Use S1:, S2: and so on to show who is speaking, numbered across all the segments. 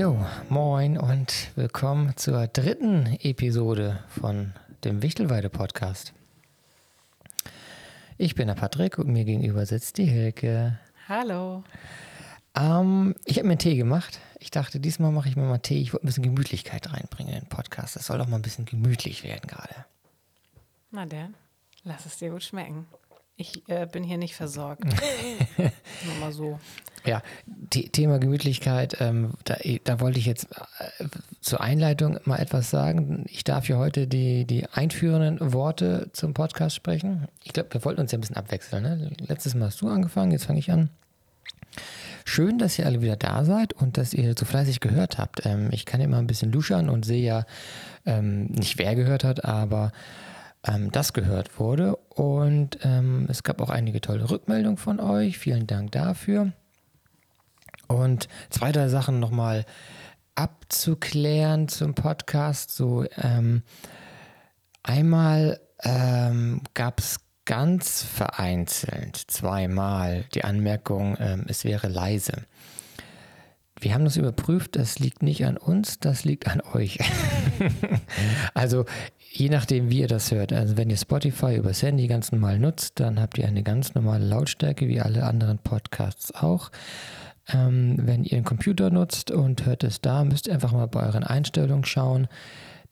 S1: Jo, moin und willkommen zur dritten Episode von dem Wichtelweide Podcast. Ich bin der Patrick und mir gegenüber sitzt die Hilke.
S2: Hallo.
S1: Ähm, ich habe mir einen Tee gemacht. Ich dachte, diesmal mache ich mir mal Tee. Ich wollte ein bisschen Gemütlichkeit reinbringen in den Podcast. Das soll doch mal ein bisschen gemütlich werden gerade.
S2: Na denn, lass es dir gut schmecken. Ich äh, bin hier nicht versorgt. Nur mal so.
S1: Ja, Thema Gemütlichkeit, ähm, da, da, wollte ich jetzt äh, zur Einleitung mal etwas sagen. Ich darf hier heute die, die einführenden Worte zum Podcast sprechen. Ich glaube, wir wollten uns ja ein bisschen abwechseln. Ne? Letztes Mal hast du angefangen, jetzt fange ich an. Schön, dass ihr alle wieder da seid und dass ihr so fleißig gehört habt. Ähm, ich kann immer ein bisschen luschern und sehe ja ähm, nicht, wer gehört hat, aber ähm, das gehört wurde. Und ähm, es gab auch einige tolle Rückmeldungen von euch. Vielen Dank dafür. Und zwei, drei Sachen nochmal abzuklären zum Podcast. So, ähm, einmal ähm, gab es ganz vereinzelt zweimal die Anmerkung, ähm, es wäre leise. Wir haben das überprüft, das liegt nicht an uns, das liegt an euch. also je nachdem, wie ihr das hört. Also wenn ihr Spotify übers Handy ganz normal nutzt, dann habt ihr eine ganz normale Lautstärke, wie alle anderen Podcasts auch. Ähm, wenn ihr einen Computer nutzt und hört es da, müsst ihr einfach mal bei euren Einstellungen schauen.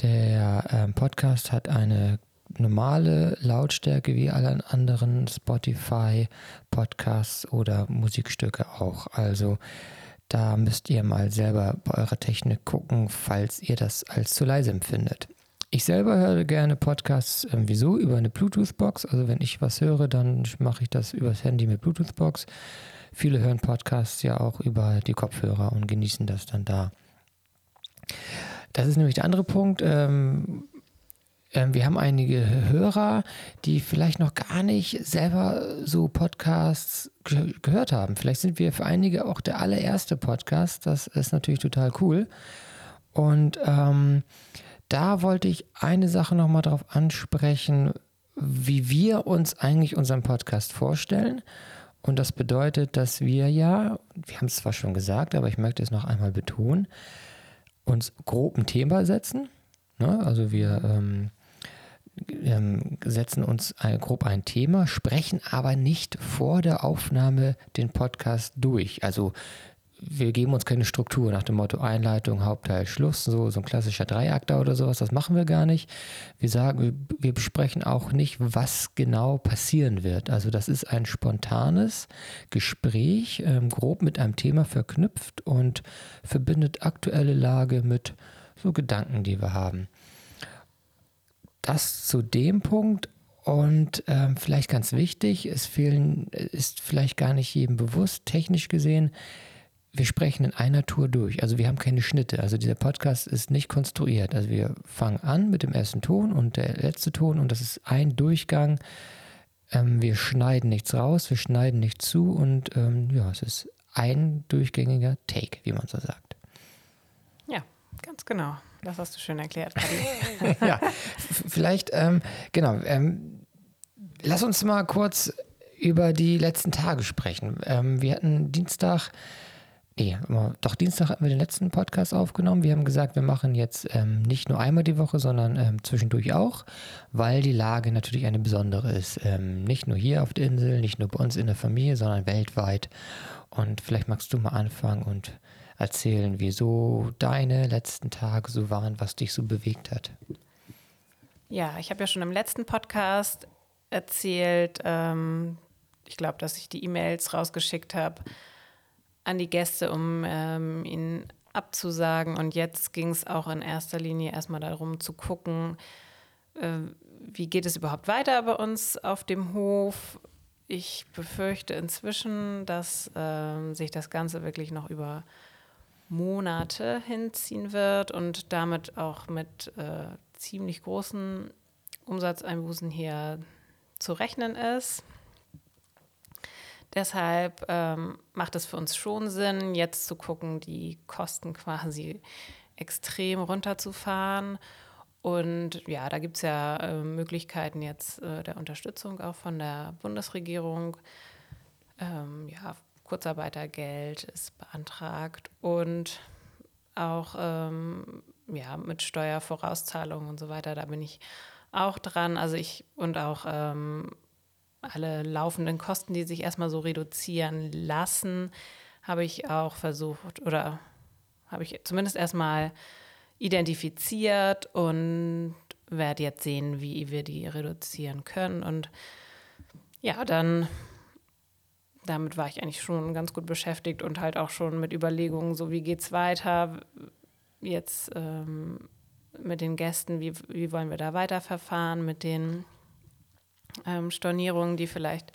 S1: Der ähm, Podcast hat eine normale Lautstärke wie alle anderen Spotify Podcasts oder Musikstücke auch. Also da müsst ihr mal selber bei eurer Technik gucken, falls ihr das als zu leise empfindet. Ich selber höre gerne Podcasts äh, wieso über eine Bluetooth-Box. Also wenn ich was höre, dann mache ich das übers Handy mit Bluetooth-Box. Viele hören Podcasts ja auch über die Kopfhörer und genießen das dann da. Das ist nämlich der andere Punkt. Ähm, ähm, wir haben einige Hörer, die vielleicht noch gar nicht selber so Podcasts ge gehört haben. Vielleicht sind wir für einige auch der allererste Podcast. Das ist natürlich total cool. Und ähm, da wollte ich eine Sache nochmal drauf ansprechen, wie wir uns eigentlich unseren Podcast vorstellen. Und das bedeutet, dass wir ja, wir haben es zwar schon gesagt, aber ich möchte es noch einmal betonen, uns grob ein Thema setzen. Ne? Also wir ähm, ähm, setzen uns ein, grob ein Thema, sprechen aber nicht vor der Aufnahme den Podcast durch. Also wir geben uns keine Struktur nach dem Motto Einleitung, Hauptteil, Schluss, so, so ein klassischer Dreiakter oder sowas, das machen wir gar nicht. Wir sagen, wir, besprechen auch nicht, was genau passieren wird. Also das ist ein spontanes Gespräch, ähm, grob mit einem Thema verknüpft und verbindet aktuelle Lage mit so Gedanken, die wir haben das zu dem Punkt und ähm, vielleicht ganz wichtig, es fehlen, ist vielleicht gar nicht jedem bewusst, technisch gesehen, wir sprechen in einer Tour durch. Also wir haben keine Schnitte. Also dieser Podcast ist nicht konstruiert. Also wir fangen an mit dem ersten Ton und der letzte Ton und das ist ein Durchgang. Ähm, wir schneiden nichts raus, wir schneiden nichts zu und ähm, ja, es ist ein durchgängiger Take, wie man so sagt.
S2: Ja, ganz genau. Das hast du schön erklärt.
S1: ja, vielleicht, ähm, genau. Ähm, lass uns mal kurz über die letzten Tage sprechen. Ähm, wir hatten Dienstag, nee, doch Dienstag hatten wir den letzten Podcast aufgenommen. Wir haben gesagt, wir machen jetzt ähm, nicht nur einmal die Woche, sondern ähm, zwischendurch auch, weil die Lage natürlich eine besondere ist. Ähm, nicht nur hier auf der Insel, nicht nur bei uns in der Familie, sondern weltweit. Und vielleicht magst du mal anfangen und erzählen, wieso deine letzten Tage so waren, was dich so bewegt hat.
S2: Ja, ich habe ja schon im letzten Podcast erzählt, ähm, ich glaube, dass ich die E-Mails rausgeschickt habe an die Gäste, um ähm, ihnen abzusagen. Und jetzt ging es auch in erster Linie erstmal darum zu gucken, äh, wie geht es überhaupt weiter bei uns auf dem Hof. Ich befürchte inzwischen, dass äh, sich das Ganze wirklich noch über Monate hinziehen wird und damit auch mit äh, ziemlich großen Umsatzeinbußen hier zu rechnen ist. Deshalb ähm, macht es für uns schon Sinn, jetzt zu gucken, die Kosten quasi extrem runterzufahren. Und ja, da gibt es ja äh, Möglichkeiten jetzt äh, der Unterstützung auch von der Bundesregierung. Ähm, ja, Kurzarbeitergeld ist beantragt und auch ähm, ja, mit Steuervorauszahlungen und so weiter, da bin ich auch dran. Also ich und auch ähm, alle laufenden Kosten, die sich erstmal so reduzieren lassen, habe ich auch versucht oder habe ich zumindest erstmal identifiziert und werde jetzt sehen, wie wir die reduzieren können. Und ja, dann damit war ich eigentlich schon ganz gut beschäftigt und halt auch schon mit Überlegungen, so wie geht es weiter jetzt ähm, mit den Gästen, wie, wie wollen wir da weiterverfahren, mit den ähm, Stornierungen, die vielleicht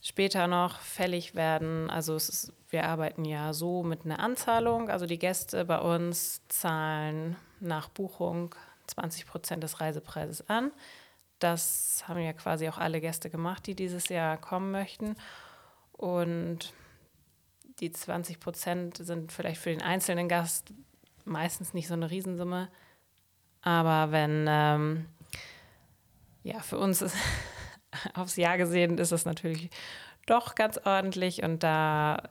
S2: später noch fällig werden. Also ist, wir arbeiten ja so mit einer Anzahlung. Also die Gäste bei uns zahlen nach Buchung 20 Prozent des Reisepreises an. Das haben ja quasi auch alle Gäste gemacht, die dieses Jahr kommen möchten. Und die 20 Prozent sind vielleicht für den einzelnen Gast meistens nicht so eine Riesensumme. Aber wenn, ähm, ja, für uns ist aufs Jahr gesehen, ist es natürlich doch ganz ordentlich. Und da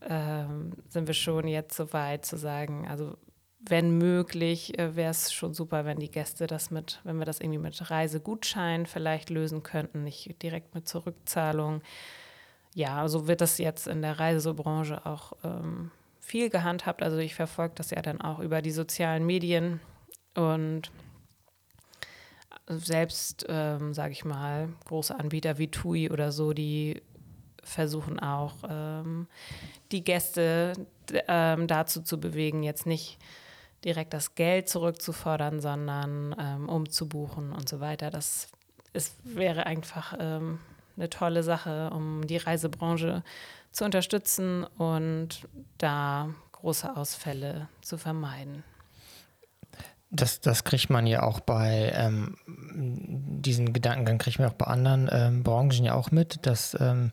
S2: ähm, sind wir schon jetzt so weit zu sagen, also wenn möglich, äh, wäre es schon super, wenn die Gäste das mit, wenn wir das irgendwie mit Reisegutschein vielleicht lösen könnten, nicht direkt mit Zurückzahlung. Ja, so wird das jetzt in der Reisebranche auch ähm, viel gehandhabt. Also ich verfolge das ja dann auch über die sozialen Medien und selbst, ähm, sage ich mal, große Anbieter wie TUI oder so, die versuchen auch, ähm, die Gäste ähm, dazu zu bewegen, jetzt nicht direkt das Geld zurückzufordern, sondern ähm, umzubuchen und so weiter. Das ist, wäre einfach ähm, eine tolle Sache, um die Reisebranche zu unterstützen und da große Ausfälle zu vermeiden.
S1: Das, das kriegt man ja auch bei ähm, diesen Gedankengang kriegt man auch bei anderen ähm, Branchen ja auch mit, dass ähm,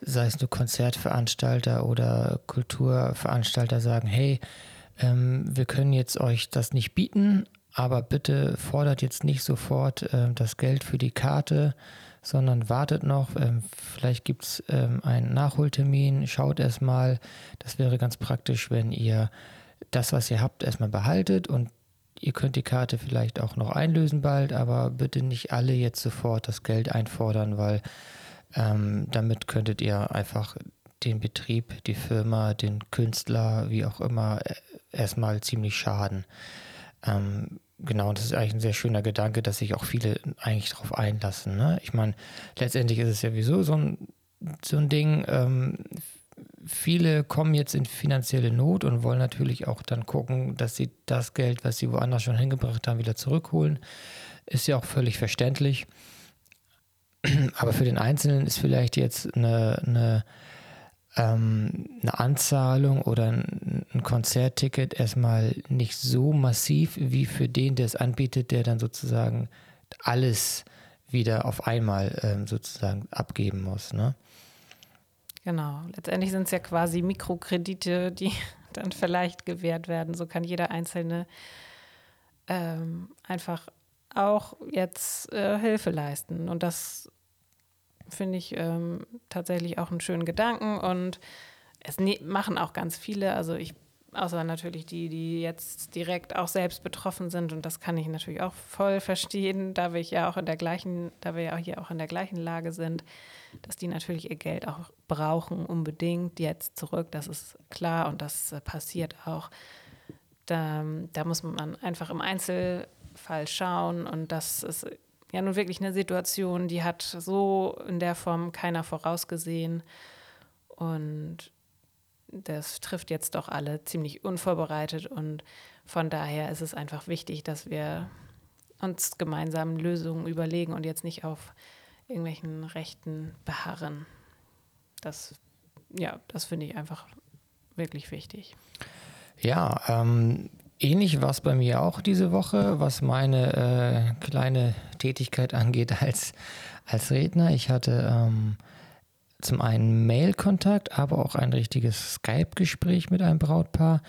S1: sei es nur Konzertveranstalter oder Kulturveranstalter sagen, hey, ähm, wir können jetzt euch das nicht bieten, aber bitte fordert jetzt nicht sofort äh, das Geld für die Karte, sondern wartet noch. Ähm, vielleicht gibt es ähm, einen Nachholtermin, schaut erstmal. Das wäre ganz praktisch, wenn ihr das, was ihr habt, erstmal behaltet und ihr könnt die Karte vielleicht auch noch einlösen bald, aber bitte nicht alle jetzt sofort das Geld einfordern, weil ähm, damit könntet ihr einfach den Betrieb, die Firma, den Künstler, wie auch immer, äh, erstmal ziemlich schaden. Ähm, genau, das ist eigentlich ein sehr schöner Gedanke, dass sich auch viele eigentlich darauf einlassen. Ne? Ich meine, letztendlich ist es ja sowieso so ein, so ein Ding. Ähm, viele kommen jetzt in finanzielle Not und wollen natürlich auch dann gucken, dass sie das Geld, was sie woanders schon hingebracht haben, wieder zurückholen. Ist ja auch völlig verständlich. Aber für den Einzelnen ist vielleicht jetzt eine, eine ähm, eine Anzahlung oder ein, Konzertticket erstmal nicht so massiv wie für den, der es anbietet, der dann sozusagen alles wieder auf einmal ähm, sozusagen abgeben muss. Ne?
S2: Genau, letztendlich sind es ja quasi Mikrokredite, die dann vielleicht gewährt werden. So kann jeder Einzelne ähm, einfach auch jetzt äh, Hilfe leisten. Und das finde ich ähm, tatsächlich auch einen schönen Gedanken und es ne machen auch ganz viele. Also ich, außer natürlich die, die jetzt direkt auch selbst betroffen sind und das kann ich natürlich auch voll verstehen, da wir ja auch in der gleichen, da wir ja hier auch in der gleichen Lage sind, dass die natürlich ihr Geld auch brauchen, unbedingt jetzt zurück. Das ist klar und das äh, passiert auch. Da, da muss man einfach im Einzelfall schauen und das ist ja nun wirklich eine Situation, die hat so in der Form keiner vorausgesehen. Und das trifft jetzt doch alle ziemlich unvorbereitet. Und von daher ist es einfach wichtig, dass wir uns gemeinsam Lösungen überlegen und jetzt nicht auf irgendwelchen Rechten beharren. Das, ja, das finde ich einfach wirklich wichtig.
S1: Ja, ähm, Ähnlich war es bei mir auch diese Woche, was meine äh, kleine Tätigkeit angeht als, als Redner. Ich hatte ähm, zum einen Mail-Kontakt, aber auch ein richtiges Skype-Gespräch mit einem Brautpaar.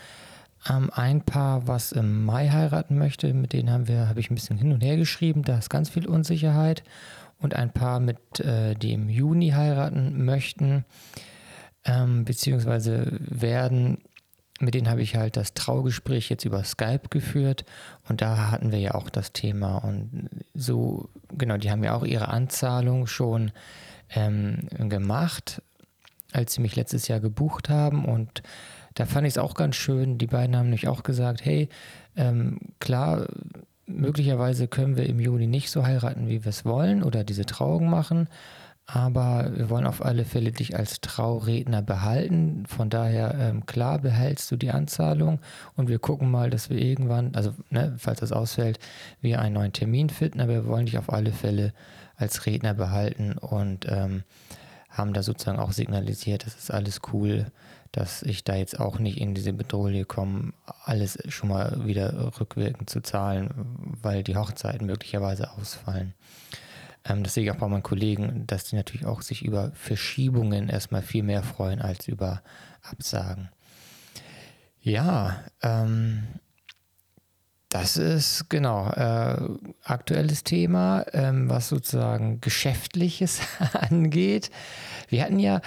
S1: Ähm, ein Paar, was im Mai heiraten möchte, mit denen haben wir, habe ich ein bisschen hin und her geschrieben, da ist ganz viel Unsicherheit. Und ein Paar, mit äh, die im Juni heiraten möchten, ähm, beziehungsweise werden mit denen habe ich halt das Traugespräch jetzt über Skype geführt und da hatten wir ja auch das Thema und so, genau, die haben ja auch ihre Anzahlung schon ähm, gemacht, als sie mich letztes Jahr gebucht haben und da fand ich es auch ganz schön. Die beiden haben nämlich auch gesagt, hey, ähm, klar, möglicherweise können wir im Juni nicht so heiraten, wie wir es wollen oder diese Trauung machen, aber wir wollen auf alle Fälle dich als Trauredner behalten. Von daher, ähm, klar, behältst du die Anzahlung und wir gucken mal, dass wir irgendwann, also ne, falls das ausfällt, wir einen neuen Termin finden, aber wir wollen dich auf alle Fälle als Redner behalten und ähm, haben da sozusagen auch signalisiert, das ist alles cool, dass ich da jetzt auch nicht in diese Bedrohung komme, alles schon mal wieder rückwirkend zu zahlen, weil die Hochzeiten möglicherweise ausfallen. Ähm, das sehe ich auch bei meinen Kollegen, dass die natürlich auch sich über Verschiebungen erstmal viel mehr freuen als über Absagen. Ja, ähm, das ist genau äh, aktuelles Thema, ähm, was sozusagen Geschäftliches angeht. Wir hatten ja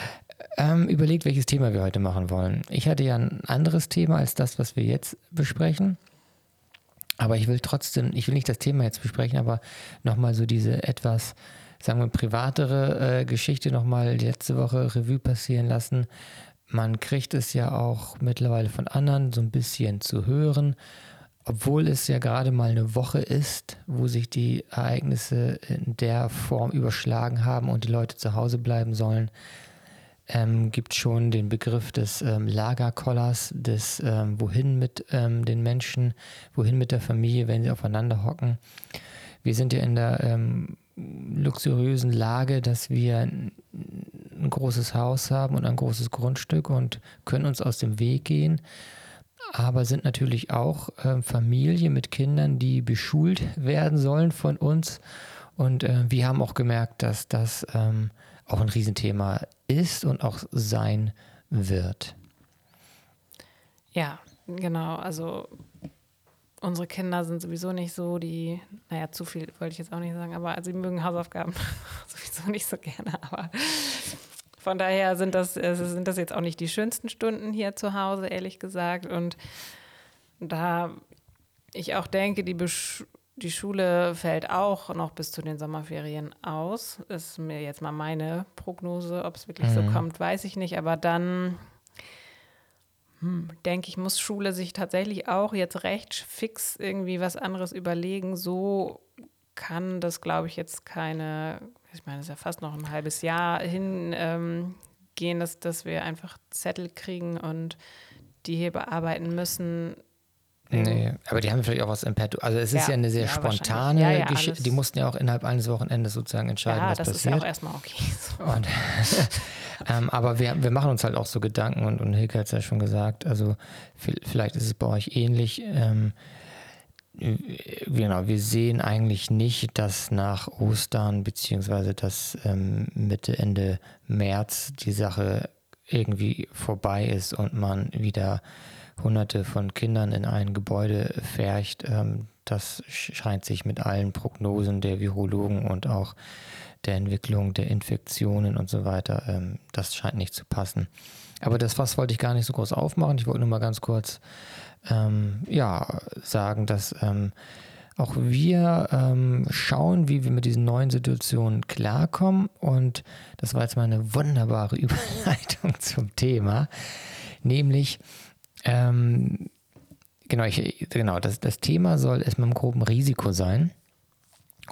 S1: ähm, überlegt, welches Thema wir heute machen wollen. Ich hatte ja ein anderes Thema als das, was wir jetzt besprechen. Aber ich will trotzdem, ich will nicht das Thema jetzt besprechen, aber nochmal so diese etwas, sagen wir, privatere äh, Geschichte nochmal letzte Woche Revue passieren lassen. Man kriegt es ja auch mittlerweile von anderen so ein bisschen zu hören, obwohl es ja gerade mal eine Woche ist, wo sich die Ereignisse in der Form überschlagen haben und die Leute zu Hause bleiben sollen, ähm, gibt schon den Begriff des ähm, Lagerkollers, des ähm, Wohin mit ähm, den Menschen, wohin mit der Familie, wenn sie aufeinander hocken. Wir sind ja in der ähm, luxuriösen Lage, dass wir ein, großes Haus haben und ein großes Grundstück und können uns aus dem Weg gehen aber sind natürlich auch äh, Familie mit Kindern, die beschult werden sollen von uns. Und äh, wir haben auch gemerkt, dass das ähm, auch ein Riesenthema ist und auch sein wird.
S2: Ja, genau. Also unsere Kinder sind sowieso nicht so, die, naja, zu viel wollte ich jetzt auch nicht sagen, aber sie mögen Hausaufgaben sowieso nicht so gerne. Aber von daher sind das, äh, sind das jetzt auch nicht die schönsten Stunden hier zu Hause, ehrlich gesagt. Und da ich auch denke, die Besch die Schule fällt auch noch bis zu den Sommerferien aus. Ist mir jetzt mal meine Prognose. Ob es wirklich mhm. so kommt, weiß ich nicht. Aber dann hm, denke ich, muss Schule sich tatsächlich auch jetzt recht fix irgendwie was anderes überlegen. So kann das, glaube ich, jetzt keine, ich meine, es ist ja fast noch ein halbes Jahr hingehen, ähm, dass, dass wir einfach Zettel kriegen und die hier bearbeiten müssen
S1: Nee, aber die haben vielleicht auch was im Petto. Also es ist ja, ja eine sehr ja, spontane ja, ja, Geschichte. Die mussten ja auch innerhalb eines Wochenendes sozusagen entscheiden, was passiert. Ja, das ist ja
S2: auch erstmal okay. So.
S1: Und, ähm, aber wir, wir machen uns halt auch so Gedanken und, und Hilke hat es ja schon gesagt, also vielleicht ist es bei euch ähnlich. Ähm, genau, wir sehen eigentlich nicht, dass nach Ostern beziehungsweise dass ähm, Mitte, Ende März die Sache irgendwie vorbei ist und man wieder Hunderte von Kindern in ein Gebäude färcht. Ähm, das scheint sich mit allen Prognosen der Virologen und auch der Entwicklung der Infektionen und so weiter, ähm, das scheint nicht zu passen. Aber das Fass wollte ich gar nicht so groß aufmachen. Ich wollte nur mal ganz kurz ähm, ja, sagen, dass ähm, auch wir ähm, schauen, wie wir mit diesen neuen Situationen klarkommen. Und das war jetzt mal eine wunderbare Überleitung zum Thema, nämlich ähm, genau, ich, genau das, das Thema soll erstmal im groben Risiko sein.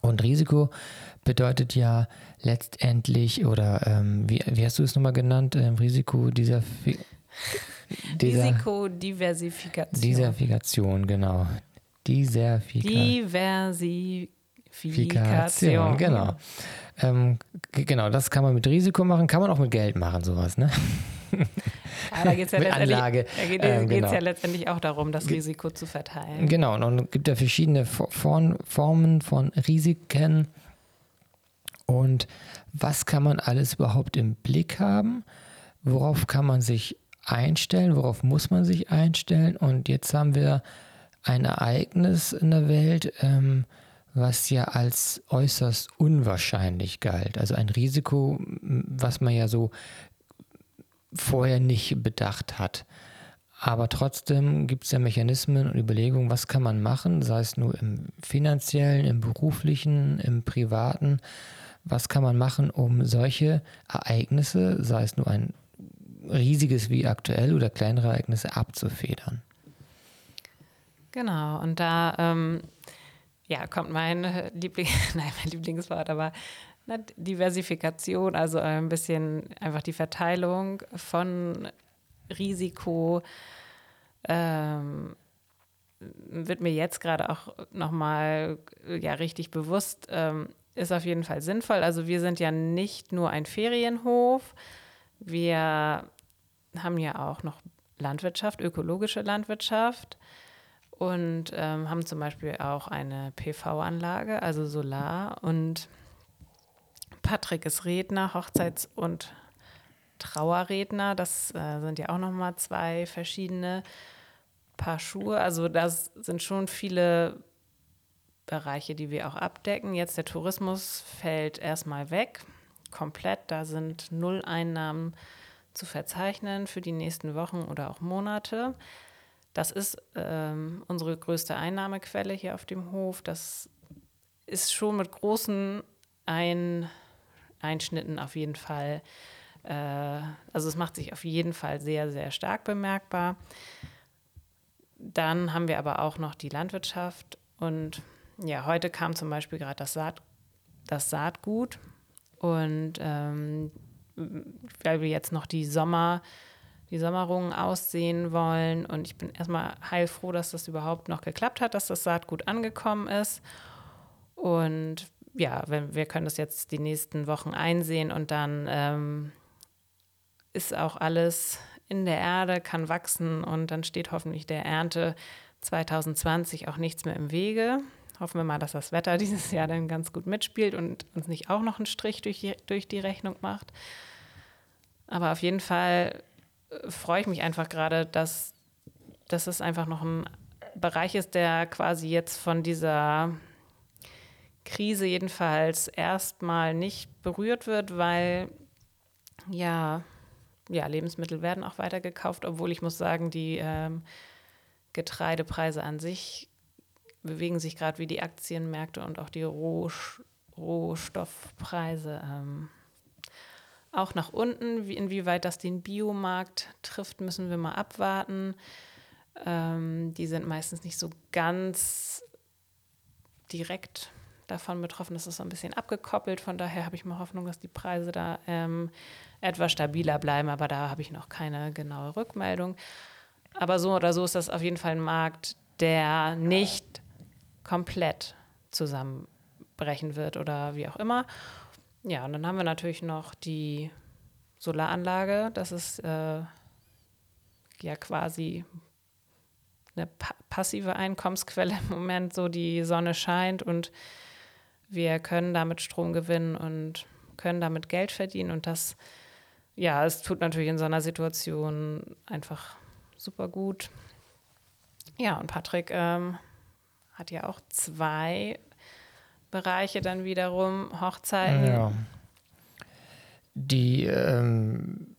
S1: Und Risiko bedeutet ja letztendlich, oder ähm, wie, wie hast du es nochmal genannt? Ähm, Risiko dieser,
S2: dieser Risikodiversifikation.
S1: Diversifikation, genau. Diversifikation.
S2: Diversifikation.
S1: Genau. Ähm, genau, das kann man mit Risiko machen, kann man auch mit Geld machen, sowas, ne?
S2: Ja, da geht es ja, letztendlich, ähm, genau. ja letztendlich auch darum, das Risiko zu verteilen.
S1: Genau, und es gibt ja verschiedene Formen von Risiken. Und was kann man alles überhaupt im Blick haben? Worauf kann man sich einstellen? Worauf muss man sich einstellen? Und jetzt haben wir ein Ereignis in der Welt, ähm, was ja als äußerst unwahrscheinlich galt. Also ein Risiko, was man ja so vorher nicht bedacht hat. Aber trotzdem gibt es ja Mechanismen und Überlegungen, was kann man machen, sei es nur im finanziellen, im beruflichen, im privaten. Was kann man machen, um solche Ereignisse, sei es nur ein riesiges wie aktuell oder kleinere Ereignisse, abzufedern?
S2: Genau, und da ähm, ja, kommt mein, Liebling, nein, mein Lieblingswort, aber ne, Diversifikation, also ein bisschen einfach die Verteilung von Risiko ähm, wird mir jetzt gerade auch nochmal ja, richtig bewusst, ähm, ist auf jeden Fall sinnvoll. Also wir sind ja nicht nur ein Ferienhof, wir haben ja auch noch Landwirtschaft, ökologische Landwirtschaft und ähm, haben zum Beispiel auch eine PV-Anlage, also Solar. Und Patrick ist Redner, Hochzeits- und Trauerredner. Das äh, sind ja auch nochmal zwei verschiedene Paar Schuhe. Also das sind schon viele Bereiche, die wir auch abdecken. Jetzt der Tourismus fällt erstmal weg, komplett. Da sind null Einnahmen zu verzeichnen für die nächsten Wochen oder auch Monate. Das ist ähm, unsere größte Einnahmequelle hier auf dem Hof. Das ist schon mit großen Ein Einschnitten auf jeden Fall äh, also es macht sich auf jeden Fall sehr, sehr stark bemerkbar. Dann haben wir aber auch noch die Landwirtschaft und ja, heute kam zum Beispiel gerade das, Saat, das Saatgut und ähm, weil wir jetzt noch die Sommer, die Sommerungen aussehen wollen und ich bin erstmal heilfroh, dass das überhaupt noch geklappt hat, dass das Saatgut angekommen ist und ja, wenn, wir können das jetzt die nächsten Wochen einsehen und dann ähm, ist auch alles in der Erde, kann wachsen und dann steht hoffentlich der Ernte 2020 auch nichts mehr im Wege. Hoffen wir mal, dass das Wetter dieses Jahr dann ganz gut mitspielt und uns nicht auch noch einen Strich durch die, durch die Rechnung macht. Aber auf jeden Fall äh, freue ich mich einfach gerade, dass, dass es einfach noch ein Bereich ist, der quasi jetzt von dieser Krise jedenfalls erstmal nicht berührt wird, weil ja ja, Lebensmittel werden auch weiter gekauft, obwohl ich muss sagen, die ähm, Getreidepreise an sich bewegen sich gerade wie die Aktienmärkte und auch die Roh Rohstoffpreise ähm, auch nach unten. Wie, inwieweit das den Biomarkt trifft, müssen wir mal abwarten. Ähm, die sind meistens nicht so ganz direkt davon betroffen. Das ist so ein bisschen abgekoppelt. Von daher habe ich mal Hoffnung, dass die Preise da ähm, etwas stabiler bleiben, aber da habe ich noch keine genaue Rückmeldung. Aber so oder so ist das auf jeden Fall ein Markt, der nicht komplett zusammenbrechen wird oder wie auch immer. Ja, und dann haben wir natürlich noch die Solaranlage. Das ist äh, ja quasi eine pa passive Einkommensquelle im Moment. So die Sonne scheint und wir können damit Strom gewinnen und können damit Geld verdienen. Und das ja, es tut natürlich in so einer Situation einfach super gut. Ja, und Patrick ähm, hat ja auch zwei Bereiche dann wiederum, Hochzeiten. Ja.
S1: Die ähm,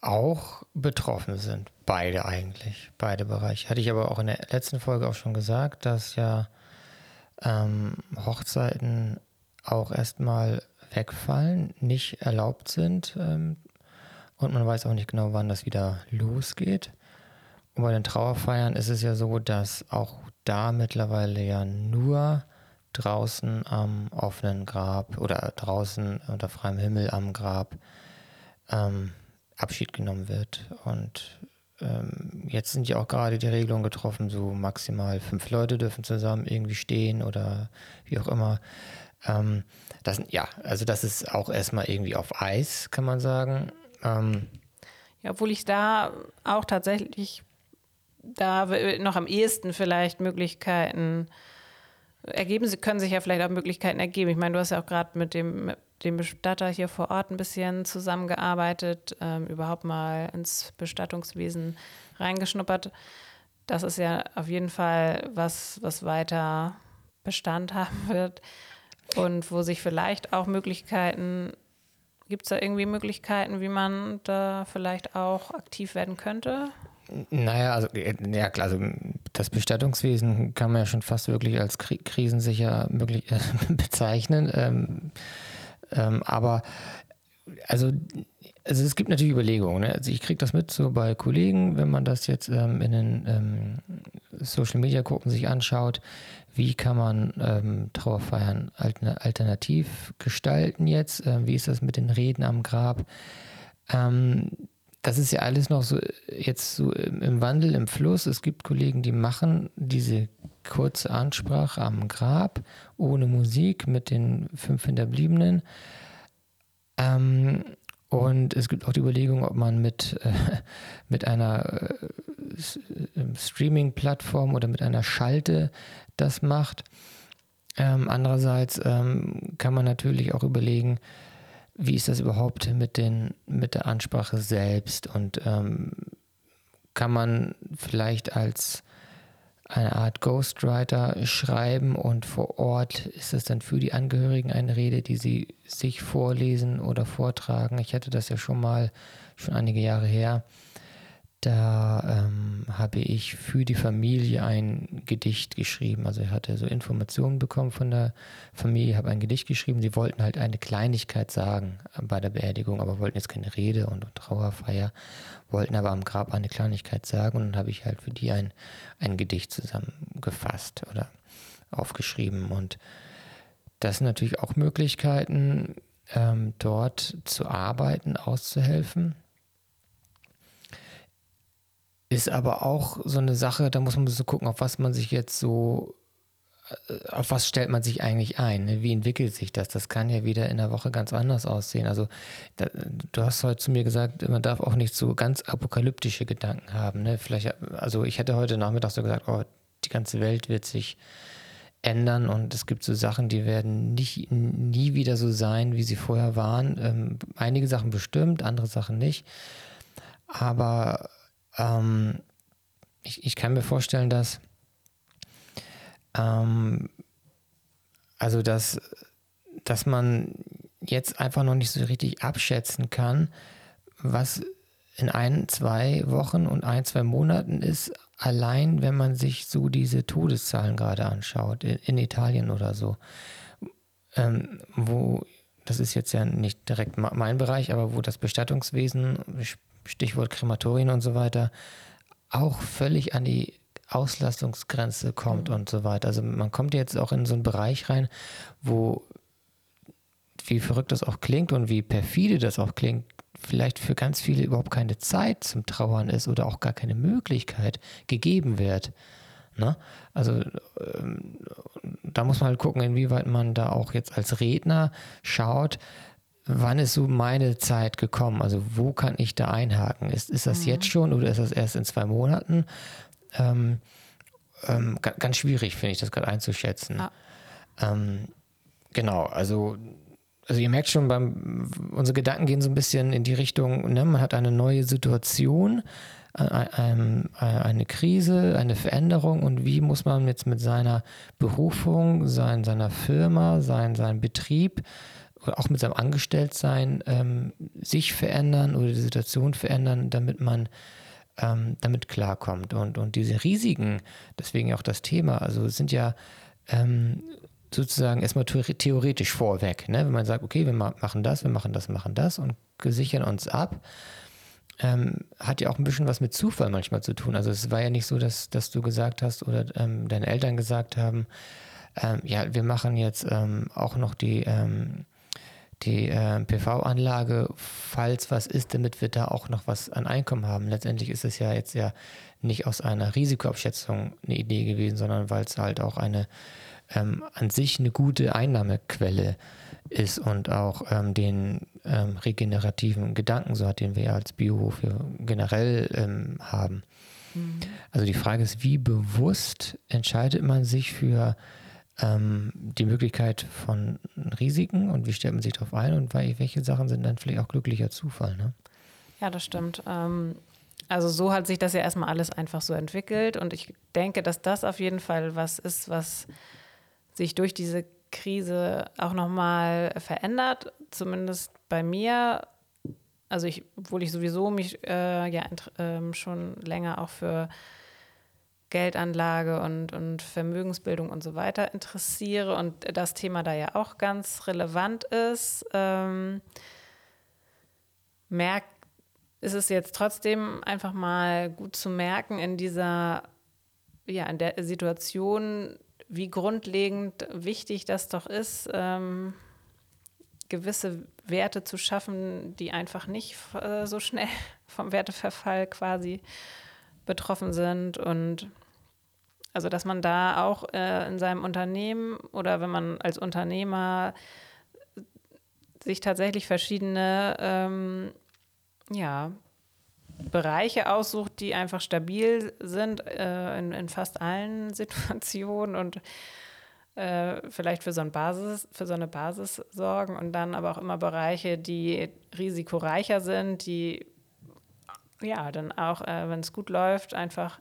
S1: auch betroffen sind. Beide eigentlich, beide Bereiche. Hatte ich aber auch in der letzten Folge auch schon gesagt, dass ja ähm, Hochzeiten auch erstmal wegfallen, nicht erlaubt sind ähm, und man weiß auch nicht genau, wann das wieder losgeht. Und bei den Trauerfeiern ist es ja so, dass auch da mittlerweile ja nur draußen am offenen Grab oder draußen unter freiem Himmel am Grab ähm, Abschied genommen wird. Und jetzt sind ja auch gerade die Regelungen getroffen, so maximal fünf Leute dürfen zusammen irgendwie stehen oder wie auch immer. Ähm, das, ja, also das ist auch erstmal irgendwie auf Eis, kann man sagen. Ähm,
S2: ja, obwohl ich da auch tatsächlich da noch am ehesten vielleicht Möglichkeiten ergeben, können sich ja vielleicht auch Möglichkeiten ergeben. Ich meine, du hast ja auch gerade mit dem, dem Bestatter hier vor Ort ein bisschen zusammengearbeitet, ähm, überhaupt mal ins Bestattungswesen reingeschnuppert. Das ist ja auf jeden Fall was, was weiter Bestand haben wird und wo sich vielleicht auch Möglichkeiten Gibt es da irgendwie Möglichkeiten, wie man da vielleicht auch aktiv werden könnte?
S1: Naja, also ja klar, also das Bestattungswesen kann man ja schon fast wirklich als kri krisensicher möglich äh, bezeichnen. Ähm, ähm, aber also, also es gibt natürlich Überlegungen. Ne? Also ich kriege das mit so bei Kollegen, wenn man das jetzt ähm, in den ähm, Social Media Gruppen sich anschaut, wie kann man ähm, Trauerfeiern alternativ gestalten jetzt? Ähm, wie ist das mit den Reden am Grab? Ähm, das ist ja alles noch so jetzt so im Wandel, im Fluss. Es gibt Kollegen, die machen diese kurze Ansprache am Grab ohne Musik mit den fünf Hinterbliebenen. Ähm, und es gibt auch die Überlegung, ob man mit, äh, mit einer äh, Streaming-Plattform oder mit einer Schalte das macht. Ähm, andererseits ähm, kann man natürlich auch überlegen, wie ist das überhaupt mit, den, mit der Ansprache selbst und ähm, kann man vielleicht als eine Art Ghostwriter schreiben und vor Ort ist es dann für die Angehörigen eine Rede, die sie sich vorlesen oder vortragen. Ich hatte das ja schon mal, schon einige Jahre her, da ähm, habe ich für die Familie ein Gedicht geschrieben. Also ich hatte so Informationen bekommen von der Familie, habe ein Gedicht geschrieben. Sie wollten halt eine Kleinigkeit sagen bei der Beerdigung, aber wollten jetzt keine Rede und, und Trauerfeier, wollten aber am Grab eine Kleinigkeit sagen. Und dann habe ich halt für die ein, ein Gedicht zusammengefasst oder aufgeschrieben. Und das sind natürlich auch Möglichkeiten, ähm, dort zu arbeiten, auszuhelfen ist aber auch so eine Sache, da muss man so gucken, auf was man sich jetzt so, äh, auf was stellt man sich eigentlich ein? Ne? Wie entwickelt sich das? Das kann ja wieder in der Woche ganz anders aussehen. Also, da, du hast heute zu mir gesagt, man darf auch nicht so ganz apokalyptische Gedanken haben. Ne? Vielleicht, also ich hätte heute Nachmittag so gesagt, oh, die ganze Welt wird sich ändern und es gibt so Sachen, die werden nicht, nie wieder so sein, wie sie vorher waren. Ähm, einige Sachen bestimmt, andere Sachen nicht. Aber ähm, ich, ich, kann mir vorstellen, dass ähm, also dass, dass man jetzt einfach noch nicht so richtig abschätzen kann, was in ein, zwei Wochen und ein, zwei Monaten ist, allein wenn man sich so diese Todeszahlen gerade anschaut, in, in Italien oder so, ähm, wo, das ist jetzt ja nicht direkt mein Bereich, aber wo das Bestattungswesen Stichwort Krematorien und so weiter, auch völlig an die Auslastungsgrenze kommt mhm. und so weiter. Also man kommt jetzt auch in so einen Bereich rein, wo, wie verrückt das auch klingt und wie perfide das auch klingt, vielleicht für ganz viele überhaupt keine Zeit zum Trauern ist oder auch gar keine Möglichkeit gegeben wird. Ne? Also ähm, da muss man halt gucken, inwieweit man da auch jetzt als Redner schaut, wann ist so meine Zeit gekommen? Also wo kann ich da einhaken? Ist, ist das mhm. jetzt schon oder ist das erst in zwei Monaten? Ähm, ähm, ganz schwierig finde ich das gerade einzuschätzen. Ja. Ähm, genau, also, also ihr merkt schon, beim, unsere Gedanken gehen so ein bisschen in die Richtung, ne, man hat eine neue Situation, eine, eine Krise, eine Veränderung und wie muss man jetzt mit seiner Berufung, sein, seiner Firma, sein, seinem Betrieb auch mit seinem Angestelltsein ähm, sich verändern oder die Situation verändern, damit man ähm, damit klarkommt. Und, und diese Risiken, deswegen auch das Thema, also sind ja ähm, sozusagen erstmal theoretisch vorweg. Ne? Wenn man sagt, okay, wir machen das, wir machen das, machen das und sichern uns ab, ähm, hat ja auch ein bisschen was mit Zufall manchmal zu tun. Also es war ja nicht so, dass, dass du gesagt hast oder ähm, deine Eltern gesagt haben, ähm, ja, wir machen jetzt ähm, auch noch die ähm, die äh, PV-Anlage, falls was ist, damit wir da auch noch was an Einkommen haben. Letztendlich ist es ja jetzt ja nicht aus einer Risikoabschätzung eine Idee gewesen, sondern weil es halt auch eine ähm, an sich eine gute Einnahmequelle ist und auch ähm, den ähm, regenerativen Gedanken, so hat den wir ja als Biohof generell ähm, haben. Mhm. Also die Frage ist, wie bewusst entscheidet man sich für ähm, die Möglichkeit von Risiken und wie stellt man sich darauf ein und welche Sachen sind dann vielleicht auch glücklicher Zufall. Ne?
S2: Ja, das stimmt. Ähm, also so hat sich das ja erstmal alles einfach so entwickelt und ich denke, dass das auf jeden Fall was ist, was sich durch diese Krise auch nochmal verändert, zumindest bei mir also ich, obwohl ich sowieso mich äh, ja ähm, schon länger auch für Geldanlage und, und Vermögensbildung und so weiter interessiere und das Thema da ja auch ganz relevant ist, ähm, merkt, ist es jetzt trotzdem einfach mal gut zu merken in dieser, ja, in der Situation, wie grundlegend wichtig das doch ist, ähm, gewisse Werte zu schaffen, die einfach nicht äh, so schnell vom Werteverfall quasi betroffen sind und also dass man da auch äh, in seinem Unternehmen oder wenn man als Unternehmer sich tatsächlich verschiedene ähm, ja, Bereiche aussucht, die einfach stabil sind äh, in, in, fast allen Situationen und äh, vielleicht für so, ein Basis, für so eine Basis sorgen und dann aber auch immer Bereiche, die risikoreicher sind, die ja dann auch, äh, wenn es gut läuft, einfach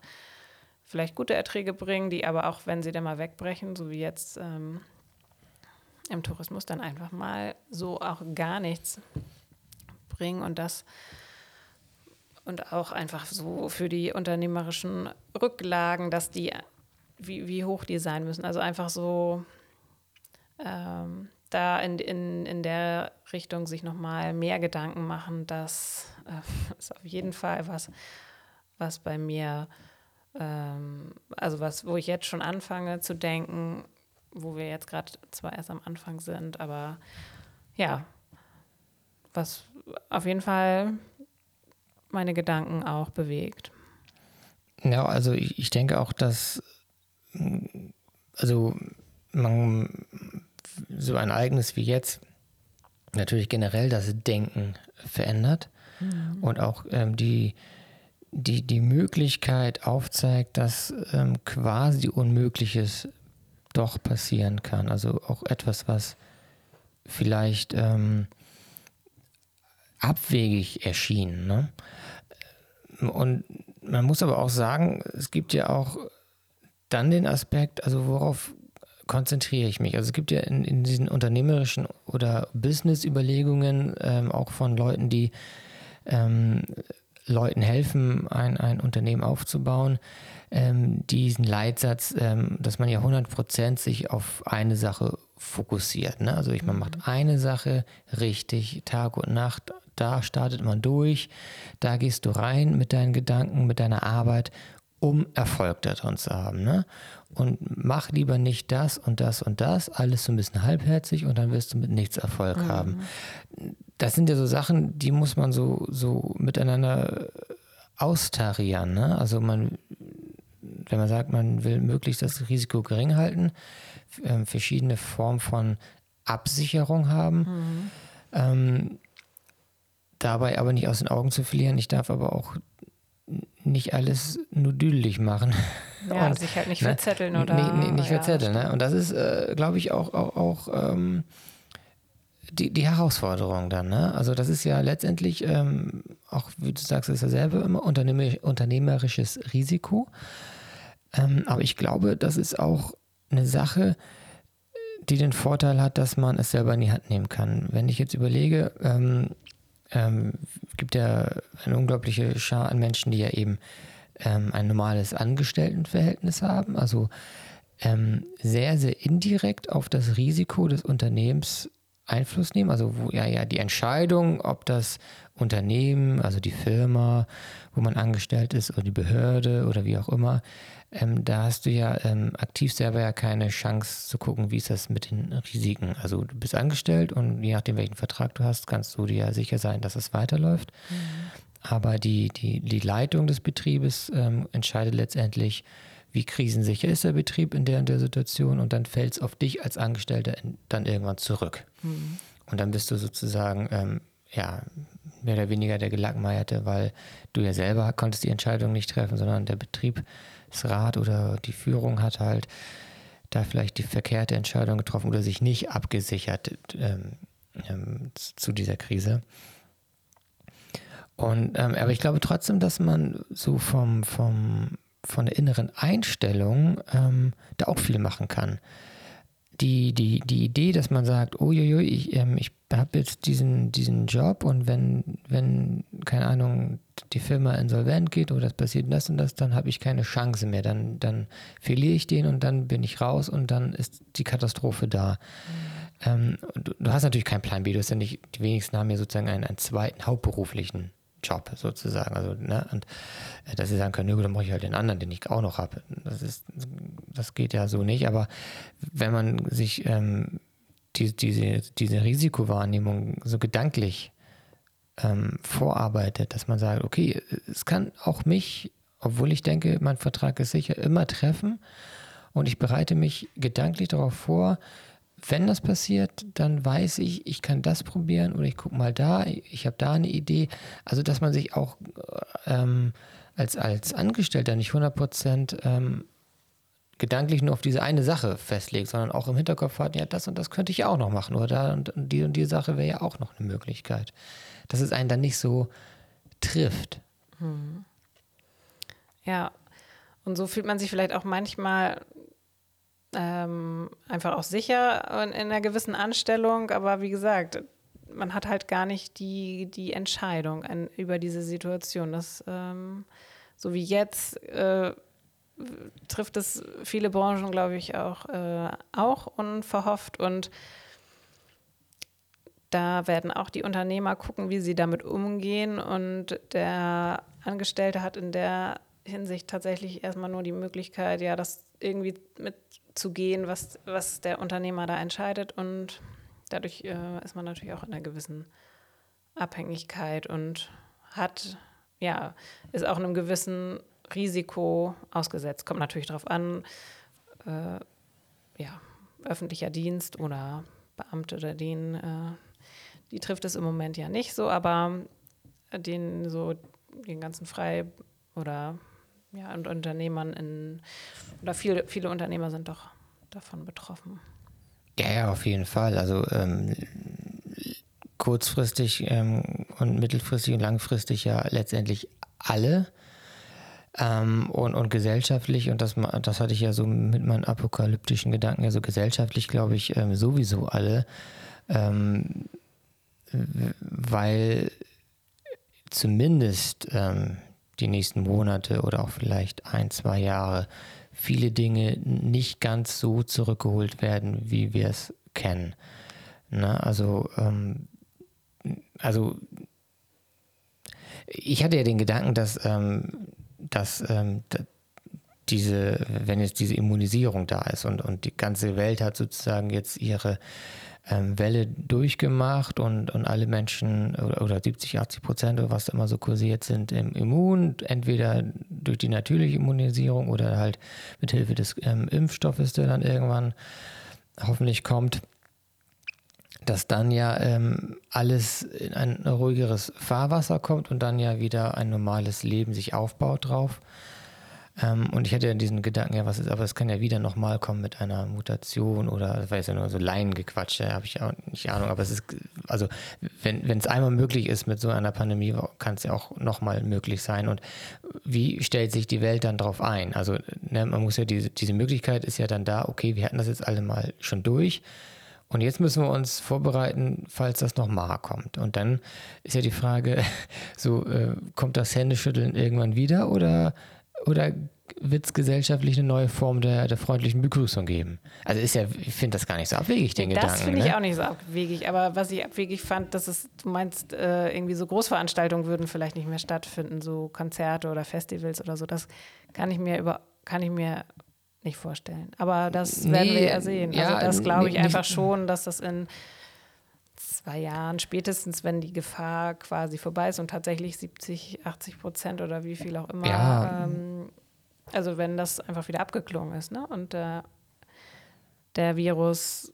S2: vielleicht gute Erträge bringen, die aber auch, wenn sie dann mal wegbrechen, so wie jetzt ähm, im Tourismus, dann einfach mal so auch gar nichts bringen und das und auch einfach so für die unternehmerischen Rücklagen, dass die, wie, wie hoch die sein müssen. Also einfach so ähm, da in, in, in der Richtung sich nochmal mehr Gedanken machen, das äh, ist auf jeden Fall was, was bei mir, ähm, also was, wo ich jetzt schon anfange zu denken, wo wir jetzt gerade zwar erst am Anfang sind, aber ja, was auf jeden Fall meine Gedanken auch bewegt.
S1: Ja, also ich, ich denke auch, dass also man so ein Ereignis wie jetzt natürlich generell das Denken verändert mhm. und auch ähm, die, die, die Möglichkeit aufzeigt, dass ähm, quasi Unmögliches doch passieren kann. Also auch etwas, was vielleicht ähm, abwegig erschien. Ne? Und man muss aber auch sagen, es gibt ja auch dann den Aspekt, also worauf konzentriere ich mich? Also es gibt ja in, in diesen unternehmerischen oder Business-Überlegungen ähm, auch von Leuten, die ähm, Leuten helfen, ein, ein Unternehmen aufzubauen, ähm, diesen Leitsatz, ähm, dass man ja 100% sich auf eine Sache fokussiert. Ne? Also ich, man macht mhm. eine Sache richtig, Tag und Nacht, da startet man durch, da gehst du rein mit deinen Gedanken, mit deiner Arbeit, um Erfolg daran zu haben. Ne? Und mach lieber nicht das und das und das, alles so ein bisschen halbherzig und dann wirst du mit nichts Erfolg mhm. haben. Das sind ja so Sachen, die muss man so, so miteinander austarieren. Ne? Also man, wenn man sagt, man will möglichst das Risiko gering halten, äh, verschiedene Formen von Absicherung haben. Mhm. Ähm, dabei aber nicht aus den Augen zu verlieren. Ich darf aber auch nicht alles nur düdelig machen.
S2: Ja, und, sich halt nicht ne, verzetteln oder.
S1: Nee, nee, nicht ja, verzetteln. Ne? Und das ist, äh, glaube ich, auch, auch, auch ähm, die, die Herausforderung dann. Ne? Also, das ist ja letztendlich, ähm, auch wie du sagst, ist ja selber immer unternehmer, unternehmerisches Risiko. Ähm, aber ich glaube, das ist auch eine Sache, die den Vorteil hat, dass man es selber in die Hand nehmen kann. Wenn ich jetzt überlege, ähm, ähm, gibt ja eine unglaubliche Schar an Menschen, die ja eben ähm, ein normales Angestelltenverhältnis haben, also ähm, sehr, sehr indirekt auf das Risiko des Unternehmens Einfluss nehmen. Also wo ja, ja die Entscheidung, ob das Unternehmen, also die Firma, wo man angestellt ist oder die Behörde oder wie auch immer, ähm, da hast du ja ähm, aktiv selber ja keine Chance zu gucken, wie ist das mit den Risiken. Also du bist angestellt und je nachdem, welchen Vertrag du hast, kannst du dir ja sicher sein, dass es weiterläuft. Mhm. Aber die, die, die Leitung des Betriebes ähm, entscheidet letztendlich, wie krisensicher ist der Betrieb in der und der Situation und dann fällt es auf dich als Angestellter in, dann irgendwann zurück. Mhm. Und dann bist du sozusagen, ähm, ja, mehr oder weniger der Gelackmeierte, weil du ja selber konntest die Entscheidung nicht treffen, sondern der Betrieb das Rat oder die Führung hat halt da vielleicht die verkehrte Entscheidung getroffen oder sich nicht abgesichert ähm, ähm, zu dieser Krise. Und, ähm, aber ich glaube trotzdem, dass man so vom, vom, von der inneren Einstellung ähm, da auch viel machen kann. die, die, die Idee, dass man sagt, uiuiui, ich, ähm, ich habe jetzt diesen, diesen Job und wenn, wenn, keine Ahnung, die Firma insolvent geht oder es passiert das und das, dann habe ich keine Chance mehr. Dann, dann verliere ich den und dann bin ich raus und dann ist die Katastrophe da. Mhm. Ähm, du, du, hast natürlich keinen Plan B, du hast ja nicht, die wenigsten haben ja sozusagen einen, einen zweiten hauptberuflichen Job sozusagen. Also, ne, und äh, dass sie sagen können, dann brauche ich halt den anderen, den ich auch noch habe. Das das geht ja so nicht. Aber wenn man sich ähm, die, diese, diese Risikowahrnehmung so gedanklich ähm, vorarbeitet, dass man sagt, okay, es kann auch mich, obwohl ich denke, mein Vertrag ist sicher, immer treffen. Und ich bereite mich gedanklich darauf vor, wenn das passiert, dann weiß ich, ich kann das probieren oder ich gucke mal da, ich habe da eine Idee. Also, dass man sich auch ähm, als, als Angestellter nicht 100% ähm, gedanklich nur auf diese eine Sache festlegt, sondern auch im Hinterkopf hat, ja, das und das könnte ich auch noch machen oder da und die und die Sache wäre ja auch noch eine Möglichkeit. Dass es einen dann nicht so trifft. Hm.
S2: Ja, und so fühlt man sich vielleicht auch manchmal ähm, einfach auch sicher in, in, einer gewissen Anstellung, aber wie gesagt, man hat halt gar nicht die, die Entscheidung an, über diese Situation. Das, ähm, so wie jetzt, äh, trifft es viele Branchen, glaube ich, auch, äh, auch unverhofft. Und da werden auch die Unternehmer gucken, wie sie damit umgehen. Und der Angestellte hat in der Hinsicht tatsächlich erstmal nur die Möglichkeit, ja, das irgendwie mitzugehen, was, was der Unternehmer da entscheidet. Und dadurch äh, ist man natürlich auch in einer gewissen Abhängigkeit und hat, ja, ist auch einem gewissen Risiko ausgesetzt. Kommt natürlich darauf an, äh, ja, öffentlicher Dienst oder Beamte oder den, äh, die trifft es im Moment ja nicht so, aber den so den ganzen Frei- oder ja, und Unternehmern in, oder viele, viele Unternehmer sind doch davon betroffen.
S1: Ja, ja, auf jeden Fall. Also ähm, kurzfristig ähm, und mittelfristig und langfristig ja letztendlich alle. Ähm, und, und gesellschaftlich, und das, das hatte ich ja so mit meinen apokalyptischen Gedanken, ja so gesellschaftlich glaube ich ähm, sowieso alle, ähm, weil zumindest ähm, die nächsten Monate oder auch vielleicht ein, zwei Jahre viele Dinge nicht ganz so zurückgeholt werden, wie wir es kennen. Na, also, ähm, also ich hatte ja den Gedanken, dass, ähm, dass ähm, diese, wenn jetzt diese Immunisierung da ist und, und die ganze Welt hat sozusagen jetzt ihre ähm, Welle durchgemacht und, und alle Menschen oder, oder 70, 80 Prozent oder was immer so kursiert sind ähm, immun, entweder durch die natürliche Immunisierung oder halt mit Hilfe des ähm, Impfstoffes, der dann irgendwann hoffentlich kommt, dass dann ja ähm, alles in ein ruhigeres Fahrwasser kommt und dann ja wieder ein normales Leben sich aufbaut drauf. Ähm, und ich hatte ja diesen Gedanken, ja, was ist, aber es kann ja wieder nochmal kommen mit einer Mutation oder, das war jetzt ja nur so Laiengequatsche, habe ich auch nicht Ahnung, aber es ist, also, wenn es einmal möglich ist mit so einer Pandemie, kann es ja auch nochmal möglich sein. Und wie stellt sich die Welt dann darauf ein? Also, ne, man muss ja, diese, diese Möglichkeit ist ja dann da, okay, wir hatten das jetzt alle mal schon durch. Und jetzt müssen wir uns vorbereiten, falls das nochmal kommt. Und dann ist ja die Frage, so äh, kommt das Händeschütteln irgendwann wieder oder oder wird es gesellschaftlich eine neue Form der, der freundlichen Begrüßung geben? Also ist ja, ich finde das gar nicht so abwegig, den
S2: das
S1: Gedanken.
S2: Das finde ich
S1: ne?
S2: auch nicht so abwegig. Aber was ich abwegig fand, dass es, du meinst, äh, irgendwie so Großveranstaltungen würden vielleicht nicht mehr stattfinden, so Konzerte oder Festivals oder so. Das kann ich mir über, kann ich mir nicht vorstellen. Aber das werden wir ja sehen. Ja, also das glaube ich nee, einfach schon, dass das in zwei Jahren, spätestens wenn die Gefahr quasi vorbei ist und tatsächlich 70, 80 Prozent oder wie viel auch immer, ja. ähm, also wenn das einfach wieder abgeklungen ist, ne? Und äh, der Virus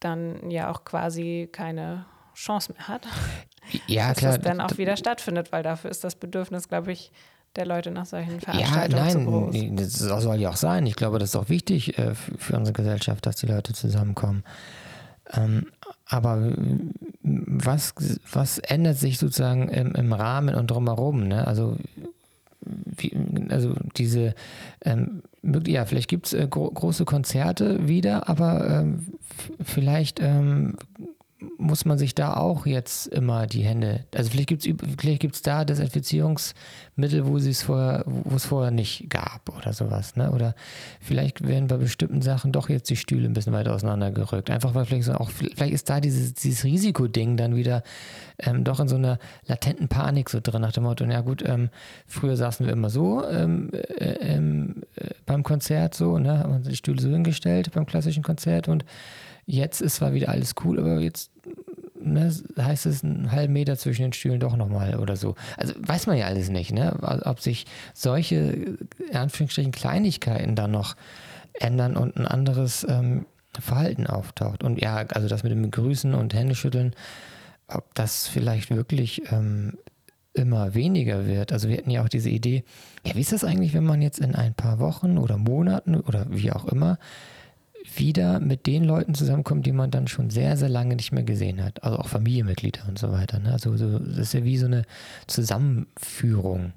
S2: dann ja auch quasi keine Chance mehr hat. Ja, dass klar. das dann auch wieder stattfindet, weil dafür ist das Bedürfnis, glaube ich, der Leute nach solchen Veranstaltungen ja, nein,
S1: groß. Das soll ja auch sein. Ich glaube, das ist auch wichtig äh, für unsere Gesellschaft, dass die Leute zusammenkommen. Ähm, aber was, was ändert sich sozusagen im, im Rahmen und drumherum? Ne? Also, wie, also diese, ähm, ja, vielleicht gibt es äh, gro große Konzerte wieder, aber ähm, vielleicht ähm, muss man sich da auch jetzt immer die Hände, also vielleicht gibt es vielleicht gibt's da Desinfizierungsmittel, wo es vorher, wo es vorher nicht gab oder sowas, ne? Oder vielleicht werden bei bestimmten Sachen doch jetzt die Stühle ein bisschen weiter auseinandergerückt. Einfach weil vielleicht so auch, vielleicht ist da dieses, dieses Risikoding dann wieder ähm, doch in so einer latenten Panik so drin, nach dem Motto, na gut, ähm, früher saßen wir immer so ähm, äh, ähm, äh, beim Konzert so, ne, haben die Stühle so hingestellt beim klassischen Konzert und Jetzt ist zwar wieder alles cool, aber jetzt ne, heißt es einen halben Meter zwischen den Stühlen doch nochmal oder so. Also weiß man ja alles nicht, ne? ob sich solche, in Anführungsstrichen, Kleinigkeiten dann noch ändern und ein anderes ähm, Verhalten auftaucht. Und ja, also das mit dem Begrüßen und Händeschütteln, ob das vielleicht wirklich ähm, immer weniger wird. Also wir hatten ja auch diese Idee, ja, wie ist das eigentlich, wenn man jetzt in ein paar Wochen oder Monaten oder wie auch immer wieder mit den Leuten zusammenkommt, die man dann schon sehr, sehr lange nicht mehr gesehen hat. Also auch Familienmitglieder und so weiter. Ne? Also so, das ist ja wie so eine Zusammenführung.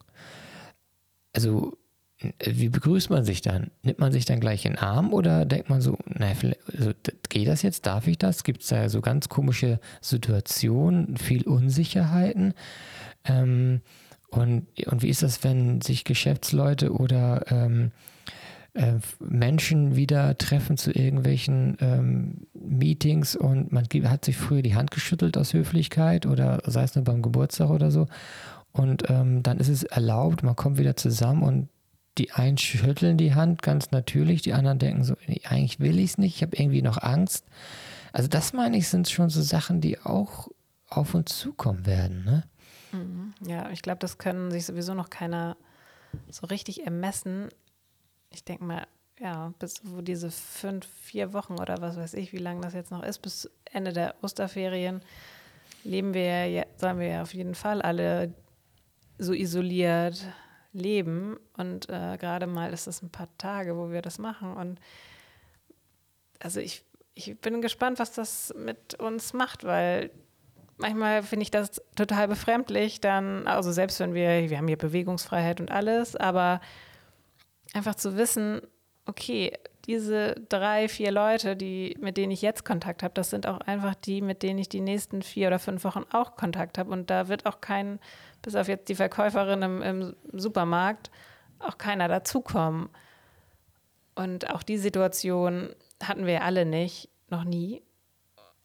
S1: Also wie begrüßt man sich dann? Nimmt man sich dann gleich in den Arm oder denkt man so, naja, also, geht das jetzt? Darf ich das? Gibt es da so ganz komische Situationen, viel Unsicherheiten? Ähm, und, und wie ist das, wenn sich Geschäftsleute oder ähm, äh, Menschen wieder treffen zu irgendwelchen ähm, Meetings und man hat sich früher die Hand geschüttelt aus Höflichkeit oder sei es nur beim Geburtstag oder so. Und ähm, dann ist es erlaubt, man kommt wieder zusammen und die einen schütteln die Hand ganz natürlich, die anderen denken so, nee, eigentlich will ich es nicht, ich habe irgendwie noch Angst. Also das meine ich, sind schon so Sachen, die auch auf uns zukommen werden. Ne?
S2: Mhm. Ja, ich glaube, das können sich sowieso noch keiner so richtig ermessen, ich denke mal, ja, bis wo diese fünf, vier Wochen oder was weiß ich, wie lange das jetzt noch ist, bis Ende der Osterferien, leben wir ja, sollen wir ja auf jeden Fall alle so isoliert leben. Und äh, gerade mal ist es ein paar Tage, wo wir das machen. Und also ich, ich bin gespannt, was das mit uns macht, weil manchmal finde ich das total befremdlich, dann, also selbst wenn wir, wir haben hier Bewegungsfreiheit und alles, aber einfach zu wissen, okay, diese drei, vier Leute, die, mit denen ich jetzt Kontakt habe, das sind auch einfach die, mit denen ich die nächsten vier oder fünf Wochen auch Kontakt habe. Und da wird auch kein, bis auf jetzt die Verkäuferin im, im Supermarkt, auch keiner dazukommen. Und auch die Situation hatten wir alle nicht, noch nie.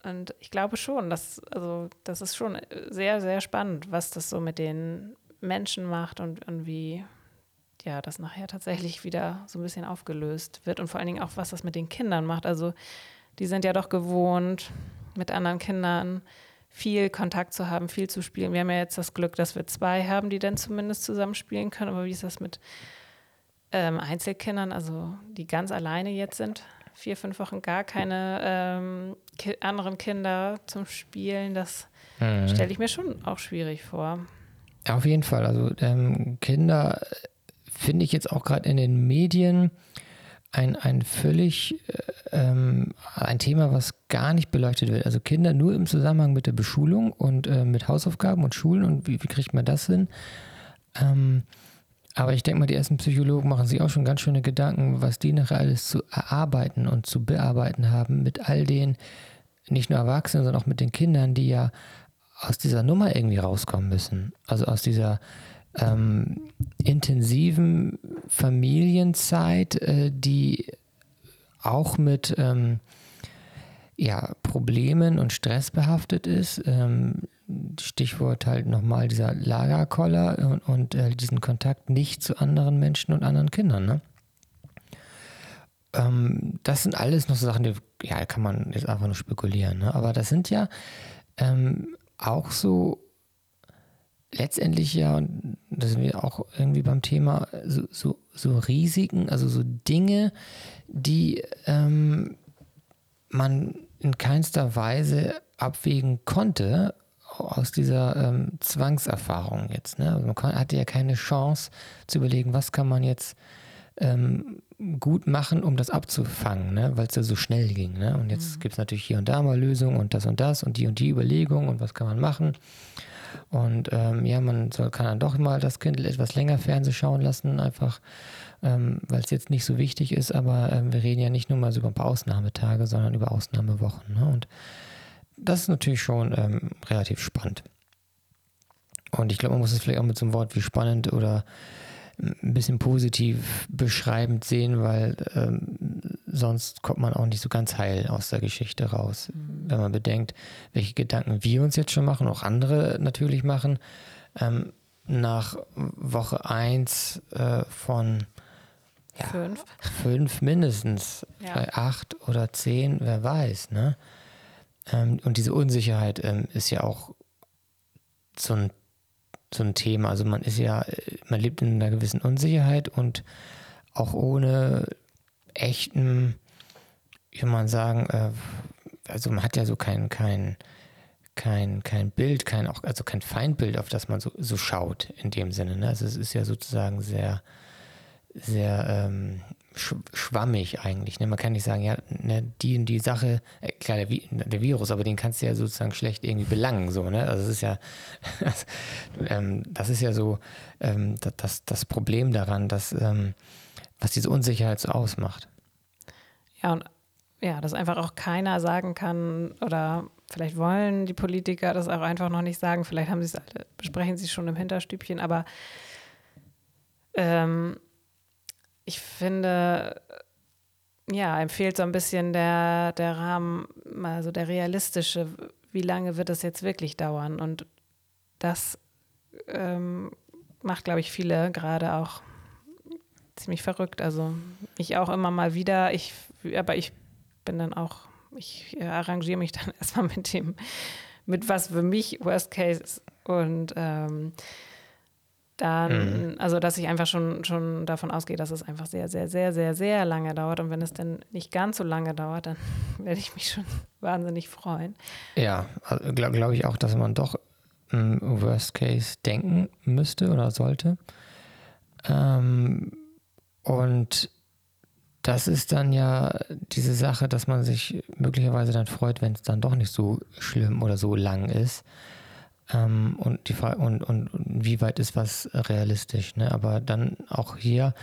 S2: Und ich glaube schon, dass, also, das ist schon sehr, sehr spannend, was das so mit den Menschen macht und, und wie, ja, das nachher tatsächlich wieder so ein bisschen aufgelöst wird und vor allen Dingen auch, was das mit den Kindern macht. Also die sind ja doch gewohnt, mit anderen Kindern viel Kontakt zu haben, viel zu spielen. Wir haben ja jetzt das Glück, dass wir zwei haben, die dann zumindest zusammen spielen können. Aber wie ist das mit ähm, Einzelkindern, also die ganz alleine jetzt sind? Vier, fünf Wochen gar keine ähm, ki anderen Kinder zum Spielen. Das mhm. stelle ich mir schon auch schwierig vor.
S1: Auf jeden Fall. Also ähm, Kinder finde ich jetzt auch gerade in den Medien ein, ein völlig ähm, ein Thema, was gar nicht beleuchtet wird. Also Kinder nur im Zusammenhang mit der Beschulung und äh, mit Hausaufgaben und Schulen und wie, wie kriegt man das hin? Ähm, aber ich denke mal, die ersten Psychologen machen sich auch schon ganz schöne Gedanken, was die nachher alles zu erarbeiten und zu bearbeiten haben mit all den, nicht nur Erwachsenen, sondern auch mit den Kindern, die ja aus dieser Nummer irgendwie rauskommen müssen. Also aus dieser ähm, intensiven Familienzeit, äh, die auch mit ähm, ja, Problemen und Stress behaftet ist. Ähm, Stichwort halt nochmal dieser Lagerkoller und, und äh, diesen Kontakt nicht zu anderen Menschen und anderen Kindern. Ne? Ähm, das sind alles noch so Sachen, die ja, kann man jetzt einfach nur spekulieren. Ne? Aber das sind ja ähm, auch so letztendlich ja, und da sind wir auch irgendwie beim Thema, so, so, so Risiken, also so Dinge, die ähm, man in keinster Weise abwägen konnte aus dieser ähm, Zwangserfahrung jetzt. Ne? Also man kann, hatte ja keine Chance zu überlegen, was kann man jetzt ähm, gut machen, um das abzufangen, ne? weil es ja so schnell ging. Ne? Und jetzt mhm. gibt es natürlich hier und da mal Lösungen und das und das und die und die Überlegungen und was kann man machen. Und ähm, ja, man soll, kann dann doch mal das Kind etwas länger Fernsehen schauen lassen, einfach ähm, weil es jetzt nicht so wichtig ist, aber ähm, wir reden ja nicht nur mal so über ein paar Ausnahmetage, sondern über Ausnahmewochen. Ne? Und das ist natürlich schon ähm, relativ spannend. Und ich glaube, man muss es vielleicht auch mit so einem Wort wie spannend oder ein bisschen positiv beschreibend sehen, weil ähm, sonst kommt man auch nicht so ganz heil aus der Geschichte raus. Mhm. Wenn man bedenkt, welche Gedanken wir uns jetzt schon machen, auch andere natürlich machen. Ähm, nach Woche 1 äh, von
S2: ja, fünf.
S1: fünf mindestens, ja. acht oder zehn, wer weiß. Ne? Ähm, und diese Unsicherheit ähm, ist ja auch so ein so ein Thema. Also man ist ja, man lebt in einer gewissen Unsicherheit und auch ohne echten, wie man sagen, äh, also man hat ja so kein, kein, kein, kein Bild, kein auch, also kein Feindbild, auf das man so, so schaut in dem Sinne. Ne? Also es ist ja sozusagen sehr, sehr ähm, schwammig eigentlich. Ne? Man kann nicht sagen, ja, ne, die und die Sache, äh, klar, der, der, Virus, aber den kannst du ja sozusagen schlecht irgendwie belangen. So, ne? Also es ist ja, das, ähm, das ist ja so ähm, das, das Problem daran, dass, ähm, was diese Unsicherheit so ausmacht.
S2: Ja, und ja, dass einfach auch keiner sagen kann oder vielleicht wollen die Politiker das auch einfach noch nicht sagen, vielleicht haben sie es besprechen sie es schon im Hinterstübchen, aber ähm, ich finde, ja, ihm so ein bisschen der, der Rahmen, also der realistische, wie lange wird das jetzt wirklich dauern? Und das ähm, macht, glaube ich, viele gerade auch ziemlich verrückt. Also ich auch immer mal wieder, ich, aber ich bin dann auch, ich arrangiere mich dann erstmal mit dem, mit was für mich Worst Case ist. Und ähm, dann, mhm. also dass ich einfach schon, schon davon ausgehe, dass es einfach sehr, sehr, sehr, sehr, sehr lange dauert. Und wenn es denn nicht ganz so lange dauert, dann werde ich mich schon wahnsinnig freuen.
S1: Ja, also glaube glaub ich auch, dass man doch im Worst Case denken müsste oder sollte. Ähm, und das ist dann ja diese Sache, dass man sich möglicherweise dann freut, wenn es dann doch nicht so schlimm oder so lang ist. Ähm, und, die und, und wie weit ist was realistisch? Ne? Aber dann auch hier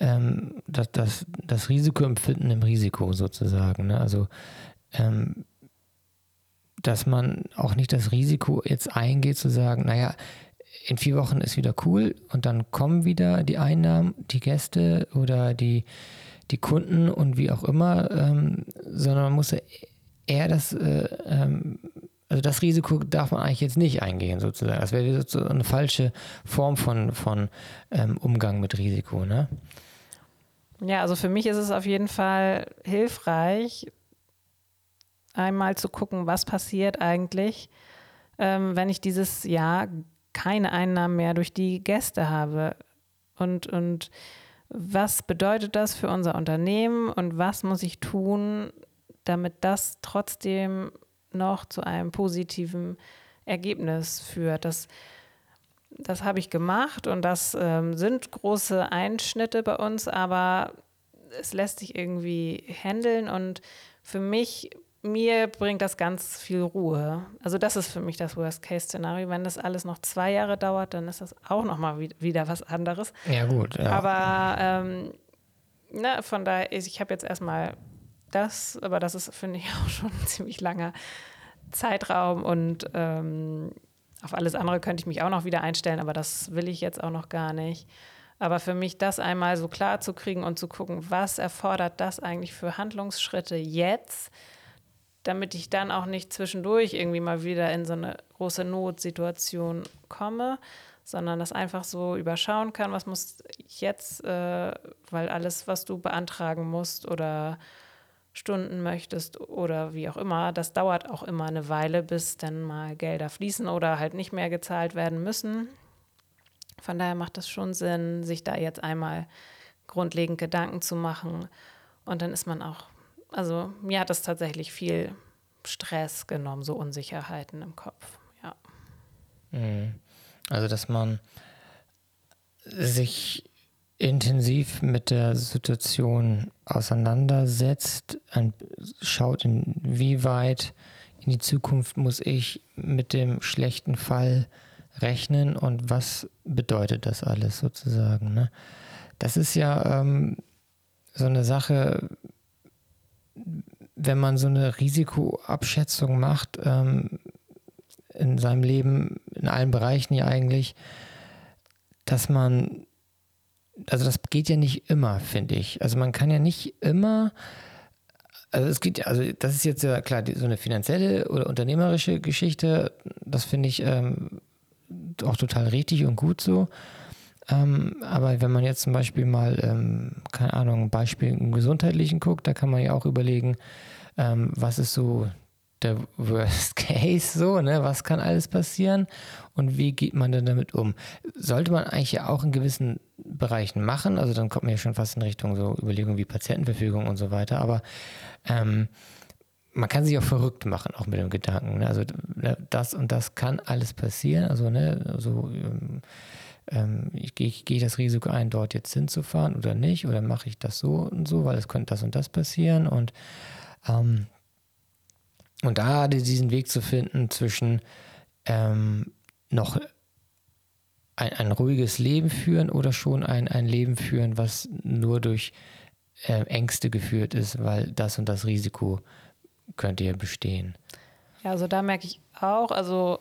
S1: ähm, das, das, das Risikoempfinden im Risiko sozusagen. Ne? Also, ähm, dass man auch nicht das Risiko jetzt eingeht, zu sagen, naja, in vier Wochen ist wieder cool und dann kommen wieder die Einnahmen, die Gäste oder die, die Kunden und wie auch immer, ähm, sondern man muss eher das äh, ähm, also das Risiko darf man eigentlich jetzt nicht eingehen, sozusagen. Das wäre sozusagen eine falsche Form von, von ähm, Umgang mit Risiko, ne?
S2: Ja, also für mich ist es auf jeden Fall hilfreich, einmal zu gucken, was passiert eigentlich, ähm, wenn ich dieses Jahr keine Einnahmen mehr durch die Gäste habe. Und, und was bedeutet das für unser Unternehmen und was muss ich tun, damit das trotzdem noch zu einem positiven Ergebnis führt. Das, das habe ich gemacht und das ähm, sind große Einschnitte bei uns, aber es lässt sich irgendwie handeln und für mich, mir bringt das ganz viel Ruhe. Also das ist für mich das Worst-Case-Szenario. Wenn das alles noch zwei Jahre dauert, dann ist das auch nochmal wieder was anderes.
S1: Ja gut. Ja.
S2: Aber ähm, na, von daher, ich habe jetzt erstmal das, aber das ist, finde ich, auch schon ein ziemlich langer Zeitraum und ähm, auf alles andere könnte ich mich auch noch wieder einstellen, aber das will ich jetzt auch noch gar nicht. Aber für mich das einmal so klar zu kriegen und zu gucken, was erfordert das eigentlich für Handlungsschritte jetzt, damit ich dann auch nicht zwischendurch irgendwie mal wieder in so eine große Notsituation komme, sondern das einfach so überschauen kann, was muss ich jetzt, äh, weil alles, was du beantragen musst oder Stunden möchtest oder wie auch immer. Das dauert auch immer eine Weile, bis dann mal Gelder fließen oder halt nicht mehr gezahlt werden müssen. Von daher macht es schon Sinn, sich da jetzt einmal grundlegend Gedanken zu machen. Und dann ist man auch, also mir hat das tatsächlich viel Stress genommen, so Unsicherheiten im Kopf. Ja.
S1: Mhm. Also, dass man sich intensiv mit der Situation auseinandersetzt, schaut, inwieweit in die Zukunft muss ich mit dem schlechten Fall rechnen und was bedeutet das alles sozusagen. Ne? das ist ja ähm, so eine Sache, wenn man so eine Risikoabschätzung macht ähm, in seinem Leben, in allen Bereichen ja eigentlich, dass man, also das geht ja nicht immer, finde ich. Also man kann ja nicht immer, also es geht, also das ist jetzt ja klar, so eine finanzielle oder unternehmerische Geschichte, das finde ich ähm, auch total richtig und gut so. Ähm, aber wenn man jetzt zum Beispiel mal, ähm, keine Ahnung, ein Beispiel im Gesundheitlichen guckt, da kann man ja auch überlegen, ähm, was ist so der Worst Case, so, ne? Was kann alles passieren und wie geht man denn damit um? Sollte man eigentlich ja auch in gewissen Bereichen machen, also dann kommt man ja schon fast in Richtung so Überlegungen wie Patientenverfügung und so weiter, aber ähm, man kann sich auch verrückt machen, auch mit dem Gedanken. Ne? Also ne, das und das kann alles passieren. Also, ne, so ähm, ähm, ich gehe geh das Risiko ein, dort jetzt hinzufahren oder nicht, oder mache ich das so und so, weil es könnte das und das passieren. Und, ähm, und da diesen Weg zu finden zwischen ähm, noch ein, ein ruhiges Leben führen oder schon ein, ein Leben führen, was nur durch äh, Ängste geführt ist, weil das und das Risiko könnte ja bestehen.
S2: Ja, also da merke ich auch, also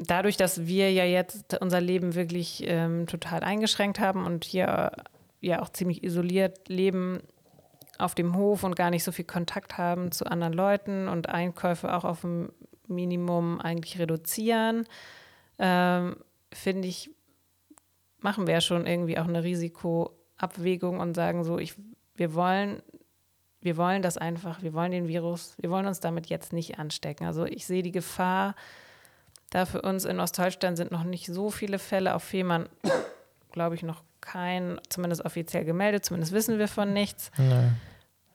S2: dadurch, dass wir ja jetzt unser Leben wirklich ähm, total eingeschränkt haben und hier ja auch ziemlich isoliert leben auf dem Hof und gar nicht so viel Kontakt haben zu anderen Leuten und Einkäufe auch auf ein Minimum eigentlich reduzieren, ähm, finde ich, machen wir ja schon irgendwie auch eine Risikoabwägung und sagen so, ich, wir wollen wir wollen das einfach, wir wollen den Virus, wir wollen uns damit jetzt nicht anstecken. Also ich sehe die Gefahr, da für uns in Ostholstein sind noch nicht so viele Fälle, auf Fehmarn glaube ich noch kein, zumindest offiziell gemeldet, zumindest wissen wir von nichts. Nee.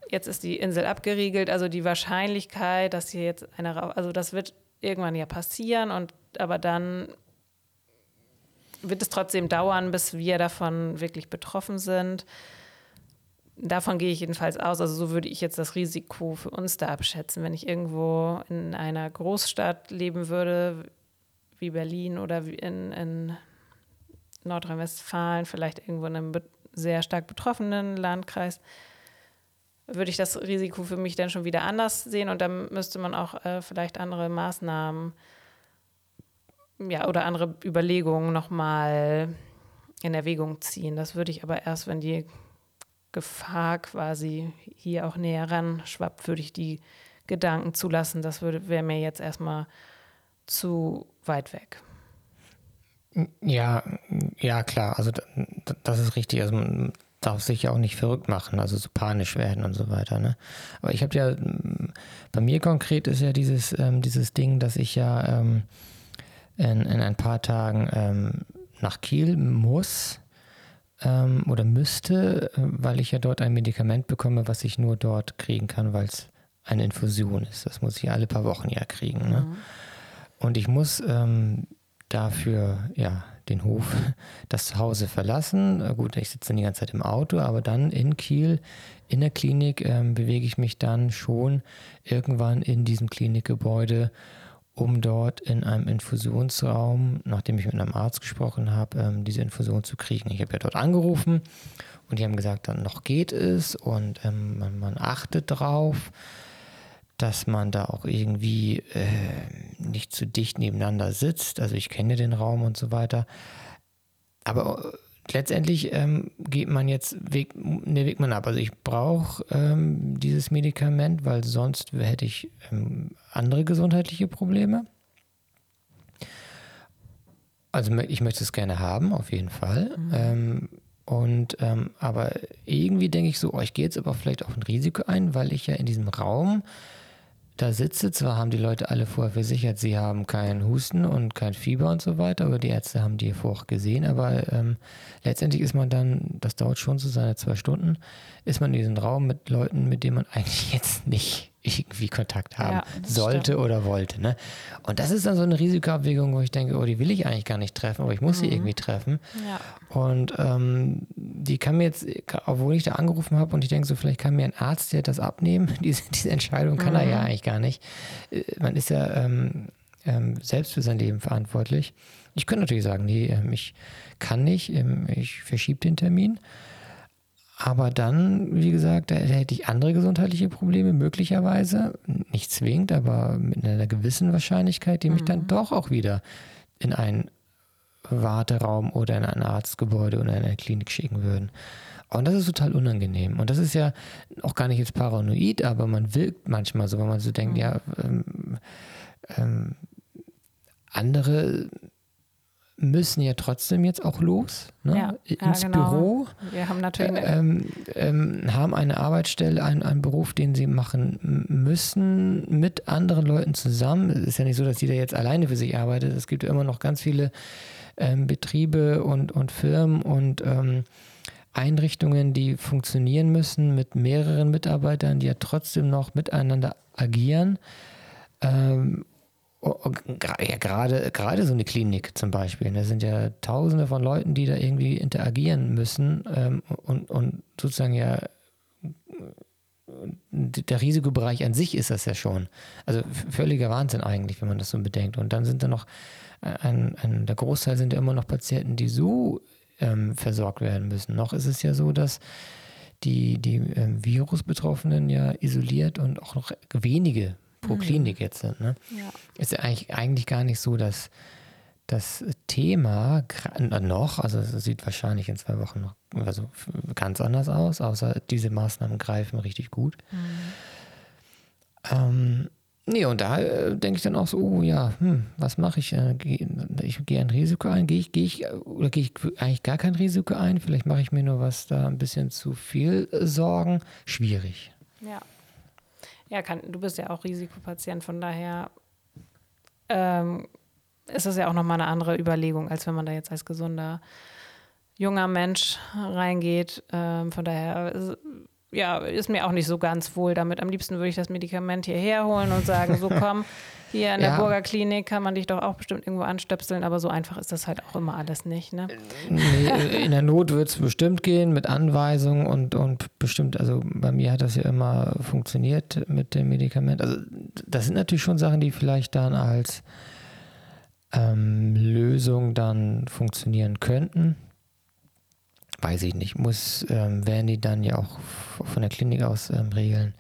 S2: Jetzt ist die Insel abgeriegelt, also die Wahrscheinlichkeit, dass hier jetzt einer, also das wird irgendwann ja passieren und aber dann wird es trotzdem dauern, bis wir davon wirklich betroffen sind. Davon gehe ich jedenfalls aus. Also so würde ich jetzt das Risiko für uns da abschätzen. Wenn ich irgendwo in einer Großstadt leben würde, wie Berlin oder in, in Nordrhein-Westfalen, vielleicht irgendwo in einem sehr stark betroffenen Landkreis, würde ich das Risiko für mich dann schon wieder anders sehen und dann müsste man auch äh, vielleicht andere Maßnahmen ja, oder andere Überlegungen nochmal in Erwägung ziehen. Das würde ich aber erst, wenn die Gefahr quasi hier auch näher ran schwappt, würde ich die Gedanken zulassen. Das wäre mir jetzt erstmal zu weit weg.
S1: Ja, ja, klar. Also das ist richtig. Also man darf sich ja auch nicht verrückt machen, also so panisch werden und so weiter. Ne? Aber ich habe ja, bei mir konkret ist ja dieses, ähm, dieses Ding, dass ich ja ähm, in, in ein paar Tagen ähm, nach Kiel muss ähm, oder müsste, weil ich ja dort ein Medikament bekomme, was ich nur dort kriegen kann, weil es eine Infusion ist. Das muss ich alle paar Wochen ja kriegen. Ne? Mhm. Und ich muss ähm, dafür ja den Hof, das Zuhause verlassen. Gut, ich sitze dann die ganze Zeit im Auto, aber dann in Kiel, in der Klinik, ähm, bewege ich mich dann schon irgendwann in diesem Klinikgebäude um dort in einem Infusionsraum, nachdem ich mit einem Arzt gesprochen habe, ähm, diese Infusion zu kriegen. Ich habe ja dort angerufen und die haben gesagt, dann noch geht es und ähm, man, man, achtet drauf, dass man da auch irgendwie äh, nicht zu dicht nebeneinander sitzt. Also ich kenne den Raum und so weiter. Aber letztendlich ähm, geht man jetzt Weg, ne, Weg man ab. Also ich brauche ähm, dieses Medikament, weil sonst hätte ich ähm, andere gesundheitliche Probleme. Also ich möchte es gerne haben, auf jeden Fall. Mhm. Ähm, und ähm, aber irgendwie denke ich so, oh, ich gehe jetzt aber vielleicht auch ein Risiko ein, weil ich ja in diesem Raum da sitze. Zwar haben die Leute alle vorher versichert, sie haben keinen Husten und kein Fieber und so weiter, aber die Ärzte haben die vorher gesehen. Aber ähm, letztendlich ist man dann, das dauert schon so seine zwei Stunden, ist man in diesem Raum mit Leuten, mit denen man eigentlich jetzt nicht irgendwie Kontakt haben ja, sollte stimmt. oder wollte. Ne? Und das ist dann so eine Risikoabwägung, wo ich denke, oh, die will ich eigentlich gar nicht treffen, aber ich muss mhm. sie irgendwie treffen. Ja. Und ähm, die kann mir jetzt, obwohl ich da angerufen habe und ich denke so, vielleicht kann mir ein Arzt ja das abnehmen, diese, diese Entscheidung kann mhm. er ja mhm. eigentlich gar nicht. Äh, man ist ja ähm, ähm, selbst für sein Leben verantwortlich. Ich könnte natürlich sagen, nee, ähm, ich kann nicht, ähm, ich verschiebe den Termin. Aber dann, wie gesagt, da, hätte ich andere gesundheitliche Probleme, möglicherweise, nicht zwingend, aber mit einer gewissen Wahrscheinlichkeit, die mich mhm. dann doch auch wieder in einen Warteraum oder in ein Arztgebäude oder in eine Klinik schicken würden. Und das ist total unangenehm. Und das ist ja auch gar nicht jetzt paranoid, aber man wirkt manchmal so, wenn man so denkt, mhm. ja, ähm, ähm, andere müssen ja trotzdem jetzt auch los ne?
S2: ja,
S1: ins
S2: ja, genau.
S1: Büro.
S2: Wir haben natürlich
S1: ähm, ähm, haben eine Arbeitsstelle, einen, einen Beruf, den sie machen müssen mit anderen Leuten zusammen. Es ist ja nicht so, dass jeder jetzt alleine für sich arbeitet. Es gibt ja immer noch ganz viele ähm, Betriebe und, und Firmen und ähm, Einrichtungen, die funktionieren müssen mit mehreren Mitarbeitern, die ja trotzdem noch miteinander agieren. Ja, gerade, gerade so eine Klinik zum Beispiel. Da ne, sind ja tausende von Leuten, die da irgendwie interagieren müssen ähm, und, und sozusagen ja der Risikobereich an sich ist das ja schon. Also völliger Wahnsinn eigentlich, wenn man das so bedenkt. Und dann sind da noch ein, ein, der Großteil sind ja immer noch Patienten, die so ähm, versorgt werden müssen. Noch ist es ja so, dass die, die ähm, Virusbetroffenen ja isoliert und auch noch wenige pro mhm. Klinik jetzt sind. Ne? Ja. Ist ja eigentlich, eigentlich gar nicht so, dass das Thema noch, also es sieht wahrscheinlich in zwei Wochen noch also ganz anders aus, außer diese Maßnahmen greifen richtig gut. Mhm. Ähm, Nee, und da äh, denke ich dann auch so, oh ja, hm, was mache ich? Äh, geh, ich gehe ein Risiko ein, gehe ich, gehe ich, oder gehe ich eigentlich gar kein Risiko ein? Vielleicht mache ich mir nur was da ein bisschen zu viel äh, Sorgen. Schwierig.
S2: Ja. Ja, kann, du bist ja auch Risikopatient, von daher ähm, ist das ja auch nochmal eine andere Überlegung, als wenn man da jetzt als gesunder junger Mensch reingeht. Ähm, von daher ja, ist mir auch nicht so ganz wohl damit. Am liebsten würde ich das Medikament hierher holen und sagen, so komm, hier in der ja. Burger kann man dich doch auch bestimmt irgendwo anstöpseln, aber so einfach ist das halt auch immer alles nicht. Ne?
S1: Nee, in der Not wird es bestimmt gehen mit Anweisungen und, und bestimmt, also bei mir hat das ja immer funktioniert mit dem Medikament. Also das sind natürlich schon Sachen, die vielleicht dann als ähm, Lösung dann funktionieren könnten weiß ich nicht, muss, ähm, werden die dann ja auch von der Klinik aus ähm, regeln.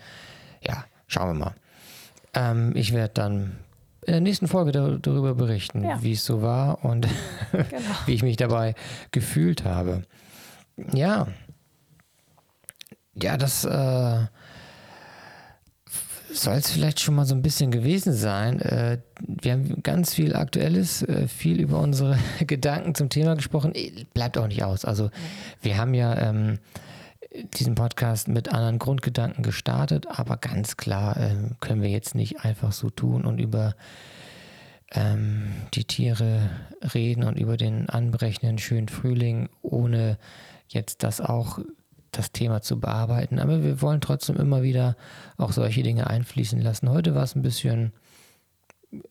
S1: Ja, schauen wir mal. Ähm, ich werde dann in der nächsten Folge da, darüber berichten, ja. wie es so war und genau. wie ich mich dabei gefühlt habe. Ja. Ja, das äh, soll es vielleicht schon mal so ein bisschen gewesen sein. Äh, wir haben ganz viel Aktuelles, äh, viel über unsere Gedanken zum Thema gesprochen. Äh, bleibt auch nicht aus. Also wir haben ja ähm, diesen Podcast mit anderen Grundgedanken gestartet, aber ganz klar ähm, können wir jetzt nicht einfach so tun und über ähm, die Tiere reden und über den anbrechenden schönen Frühling, ohne jetzt das auch das Thema zu bearbeiten. Aber wir wollen trotzdem immer wieder auch solche Dinge einfließen lassen. Heute war es ein bisschen,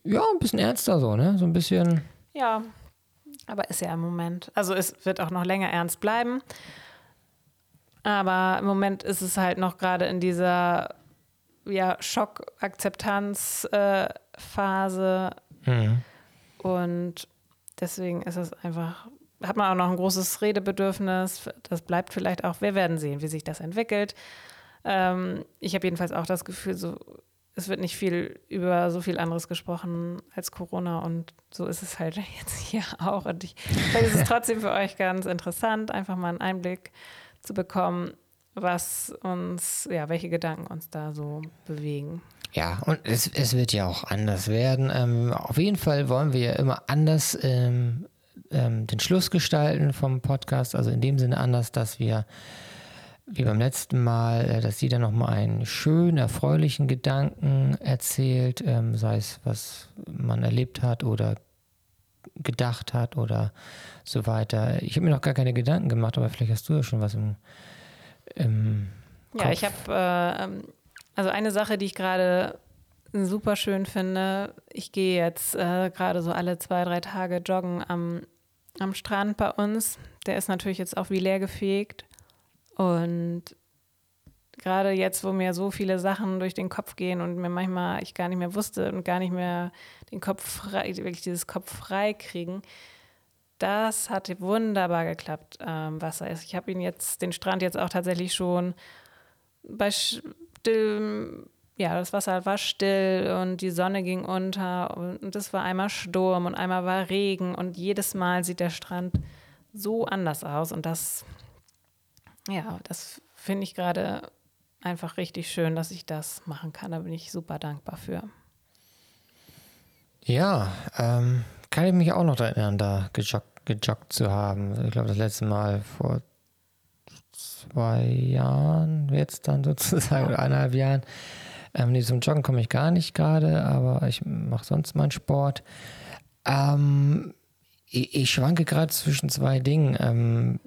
S1: ja, ein bisschen ernster so, ne? So ein bisschen.
S2: Ja, aber ist ja im Moment. Also es wird auch noch länger ernst bleiben. Aber im Moment ist es halt noch gerade in dieser ja, Schockakzeptanzphase. Äh, mhm. Und deswegen ist es einfach hat man auch noch ein großes Redebedürfnis. Das bleibt vielleicht auch. Wir werden sehen, wie sich das entwickelt. Ähm, ich habe jedenfalls auch das Gefühl, so, es wird nicht viel über so viel anderes gesprochen als Corona und so ist es halt jetzt hier auch. Und ich denke, es trotzdem für euch ganz interessant, einfach mal einen Einblick zu bekommen, was uns, ja, welche Gedanken uns da so bewegen.
S1: Ja, und es, es wird ja auch anders werden. Ähm, auf jeden Fall wollen wir ja immer anders ähm, ähm, den Schluss gestalten vom Podcast. Also in dem Sinne anders, dass wir wie beim letzten Mal, äh, dass jeder nochmal einen schönen, erfreulichen Gedanken erzählt, ähm, sei es, was man erlebt hat oder gedacht hat oder so weiter. Ich habe mir noch gar keine Gedanken gemacht, aber vielleicht hast du ja schon was im, im
S2: Ja, ich habe, äh, ähm, also eine Sache, die ich gerade super schön finde, ich gehe jetzt äh, gerade so alle zwei, drei Tage joggen am am Strand bei uns. Der ist natürlich jetzt auch wie leer gefegt. Und gerade jetzt, wo mir so viele Sachen durch den Kopf gehen und mir manchmal ich gar nicht mehr wusste und gar nicht mehr den Kopf frei, wirklich dieses Kopf frei kriegen. Das hat wunderbar geklappt, ähm, Wasser ist. Ich habe ihn jetzt, den Strand jetzt auch tatsächlich schon bei stillem, ja, das Wasser war still und die Sonne ging unter und es war einmal Sturm und einmal war Regen und jedes Mal sieht der Strand so anders aus und das, ja, das finde ich gerade einfach richtig schön, dass ich das machen kann. Da bin ich super dankbar für.
S1: Ja, ähm, kann ich mich auch noch erinnern, da gejoggt, gejoggt zu haben. Ich glaube, das letzte Mal vor zwei Jahren, jetzt dann sozusagen, oder eineinhalb Jahren. Ähm, nee, zum Joggen komme ich gar nicht gerade, aber ich mache sonst meinen Sport. Ähm, ich, ich, schwanke gerade zwischen zwei Dingen. Ähm,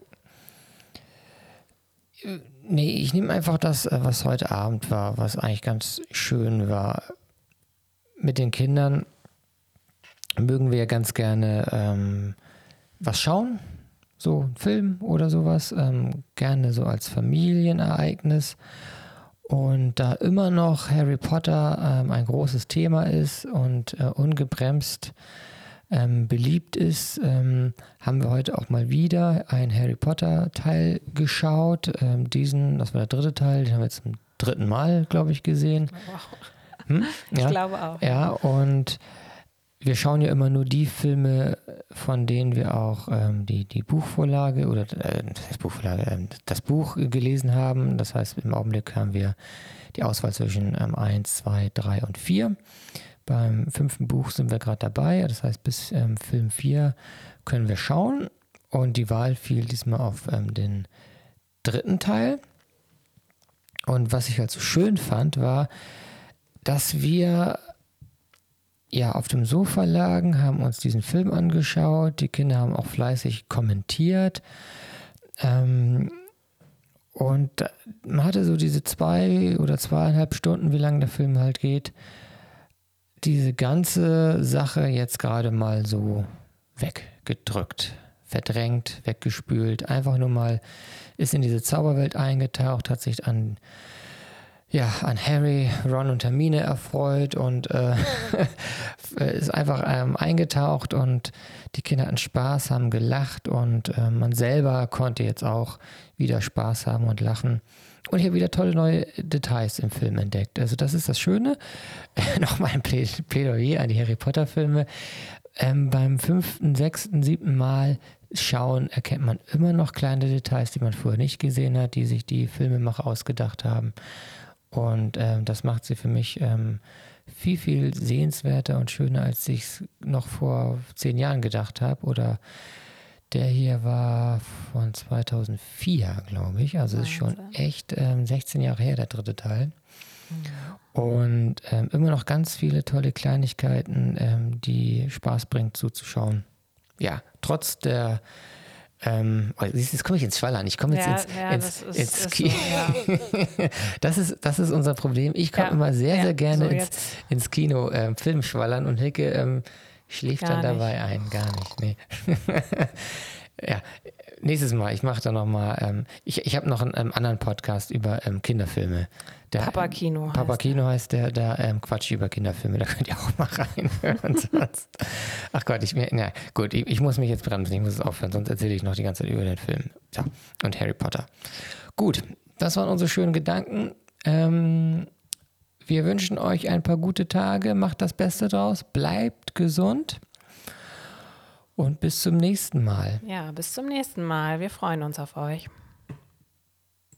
S1: nee, ich nehme einfach das, äh, was heute Abend war, was eigentlich ganz schön war. Mit den Kindern mögen wir ja ganz gerne ähm, was schauen, so ein Film oder sowas, ähm, gerne so als Familienereignis. Und da immer noch Harry Potter ähm, ein großes Thema ist und äh, ungebremst ähm, beliebt ist, ähm, haben wir heute auch mal wieder ein Harry Potter Teil geschaut. Ähm, diesen, das war der dritte Teil, den haben wir jetzt zum dritten Mal, glaube ich, gesehen. Wow.
S2: Hm? Ja, ich glaube auch.
S1: Ja, und wir schauen ja immer nur die Filme, von denen wir auch ähm, die, die Buchvorlage oder äh, das, Buchvorlage, äh, das Buch gelesen haben. Das heißt, im Augenblick haben wir die Auswahl zwischen ähm, 1, 2, 3 und 4. Beim fünften Buch sind wir gerade dabei. Das heißt, bis ähm, Film 4 können wir schauen. Und die Wahl fiel diesmal auf ähm, den dritten Teil. Und was ich halt so schön fand, war, dass wir ja auf dem Sofa lagen, haben uns diesen Film angeschaut. Die Kinder haben auch fleißig kommentiert. Ähm, und man hatte so diese zwei oder zweieinhalb Stunden, wie lange der Film halt geht, diese ganze Sache jetzt gerade mal so weggedrückt, verdrängt, weggespült, einfach nur mal ist in diese Zauberwelt eingetaucht, hat sich an ja, an Harry, Ron und Hermine erfreut und äh, ist einfach ähm, eingetaucht und die Kinder hatten Spaß, haben gelacht und äh, man selber konnte jetzt auch wieder Spaß haben und lachen. Und ich habe wieder tolle neue Details im Film entdeckt. Also das ist das Schöne. Nochmal ein Plädoyer an die Harry Potter Filme. Ähm, beim fünften, sechsten, siebten Mal schauen erkennt man immer noch kleine Details, die man vorher nicht gesehen hat, die sich die Filmemacher ausgedacht haben. Und ähm, das macht sie für mich ähm, viel, viel sehenswerter und schöner, als ich es noch vor zehn Jahren gedacht habe. Oder der hier war von 2004, glaube ich. Also ist schon echt ähm, 16 Jahre her, der dritte Teil. Mhm. Und ähm, immer noch ganz viele tolle Kleinigkeiten, ähm, die Spaß bringt zuzuschauen. Ja, trotz der ähm, oh, jetzt komme ich ins Schwallern. Ich komme jetzt ja, ins, ja, ins, ist, ins Kino. So, ja. das, ist, das ist unser Problem. Ich komme immer sehr, sehr gerne so ins, ins, Kino ähm, Film schwallern und Hicke ähm, schläft Gar dann dabei ein. Gar nicht. Nee. ja, nächstes Mal. Ich mache da noch mal. Ähm, ich ich habe noch einen, einen, anderen Podcast über ähm, Kinderfilme.
S2: Der, Papa Kino.
S1: Papa heißt Kino heißt der, da ähm, Quatsch über Kinderfilme, da könnt ihr auch mal reinhören. sonst. Ach Gott, ich, na, gut, ich, ich, muss mich jetzt bremsen, ich muss es aufhören, sonst erzähle ich noch die ganze Zeit über den Film. Ja, und Harry Potter. Gut, das waren unsere schönen Gedanken. Ähm, wir wünschen euch ein paar gute Tage, macht das Beste draus, bleibt gesund und bis zum nächsten Mal.
S2: Ja, bis zum nächsten Mal. Wir freuen uns auf euch.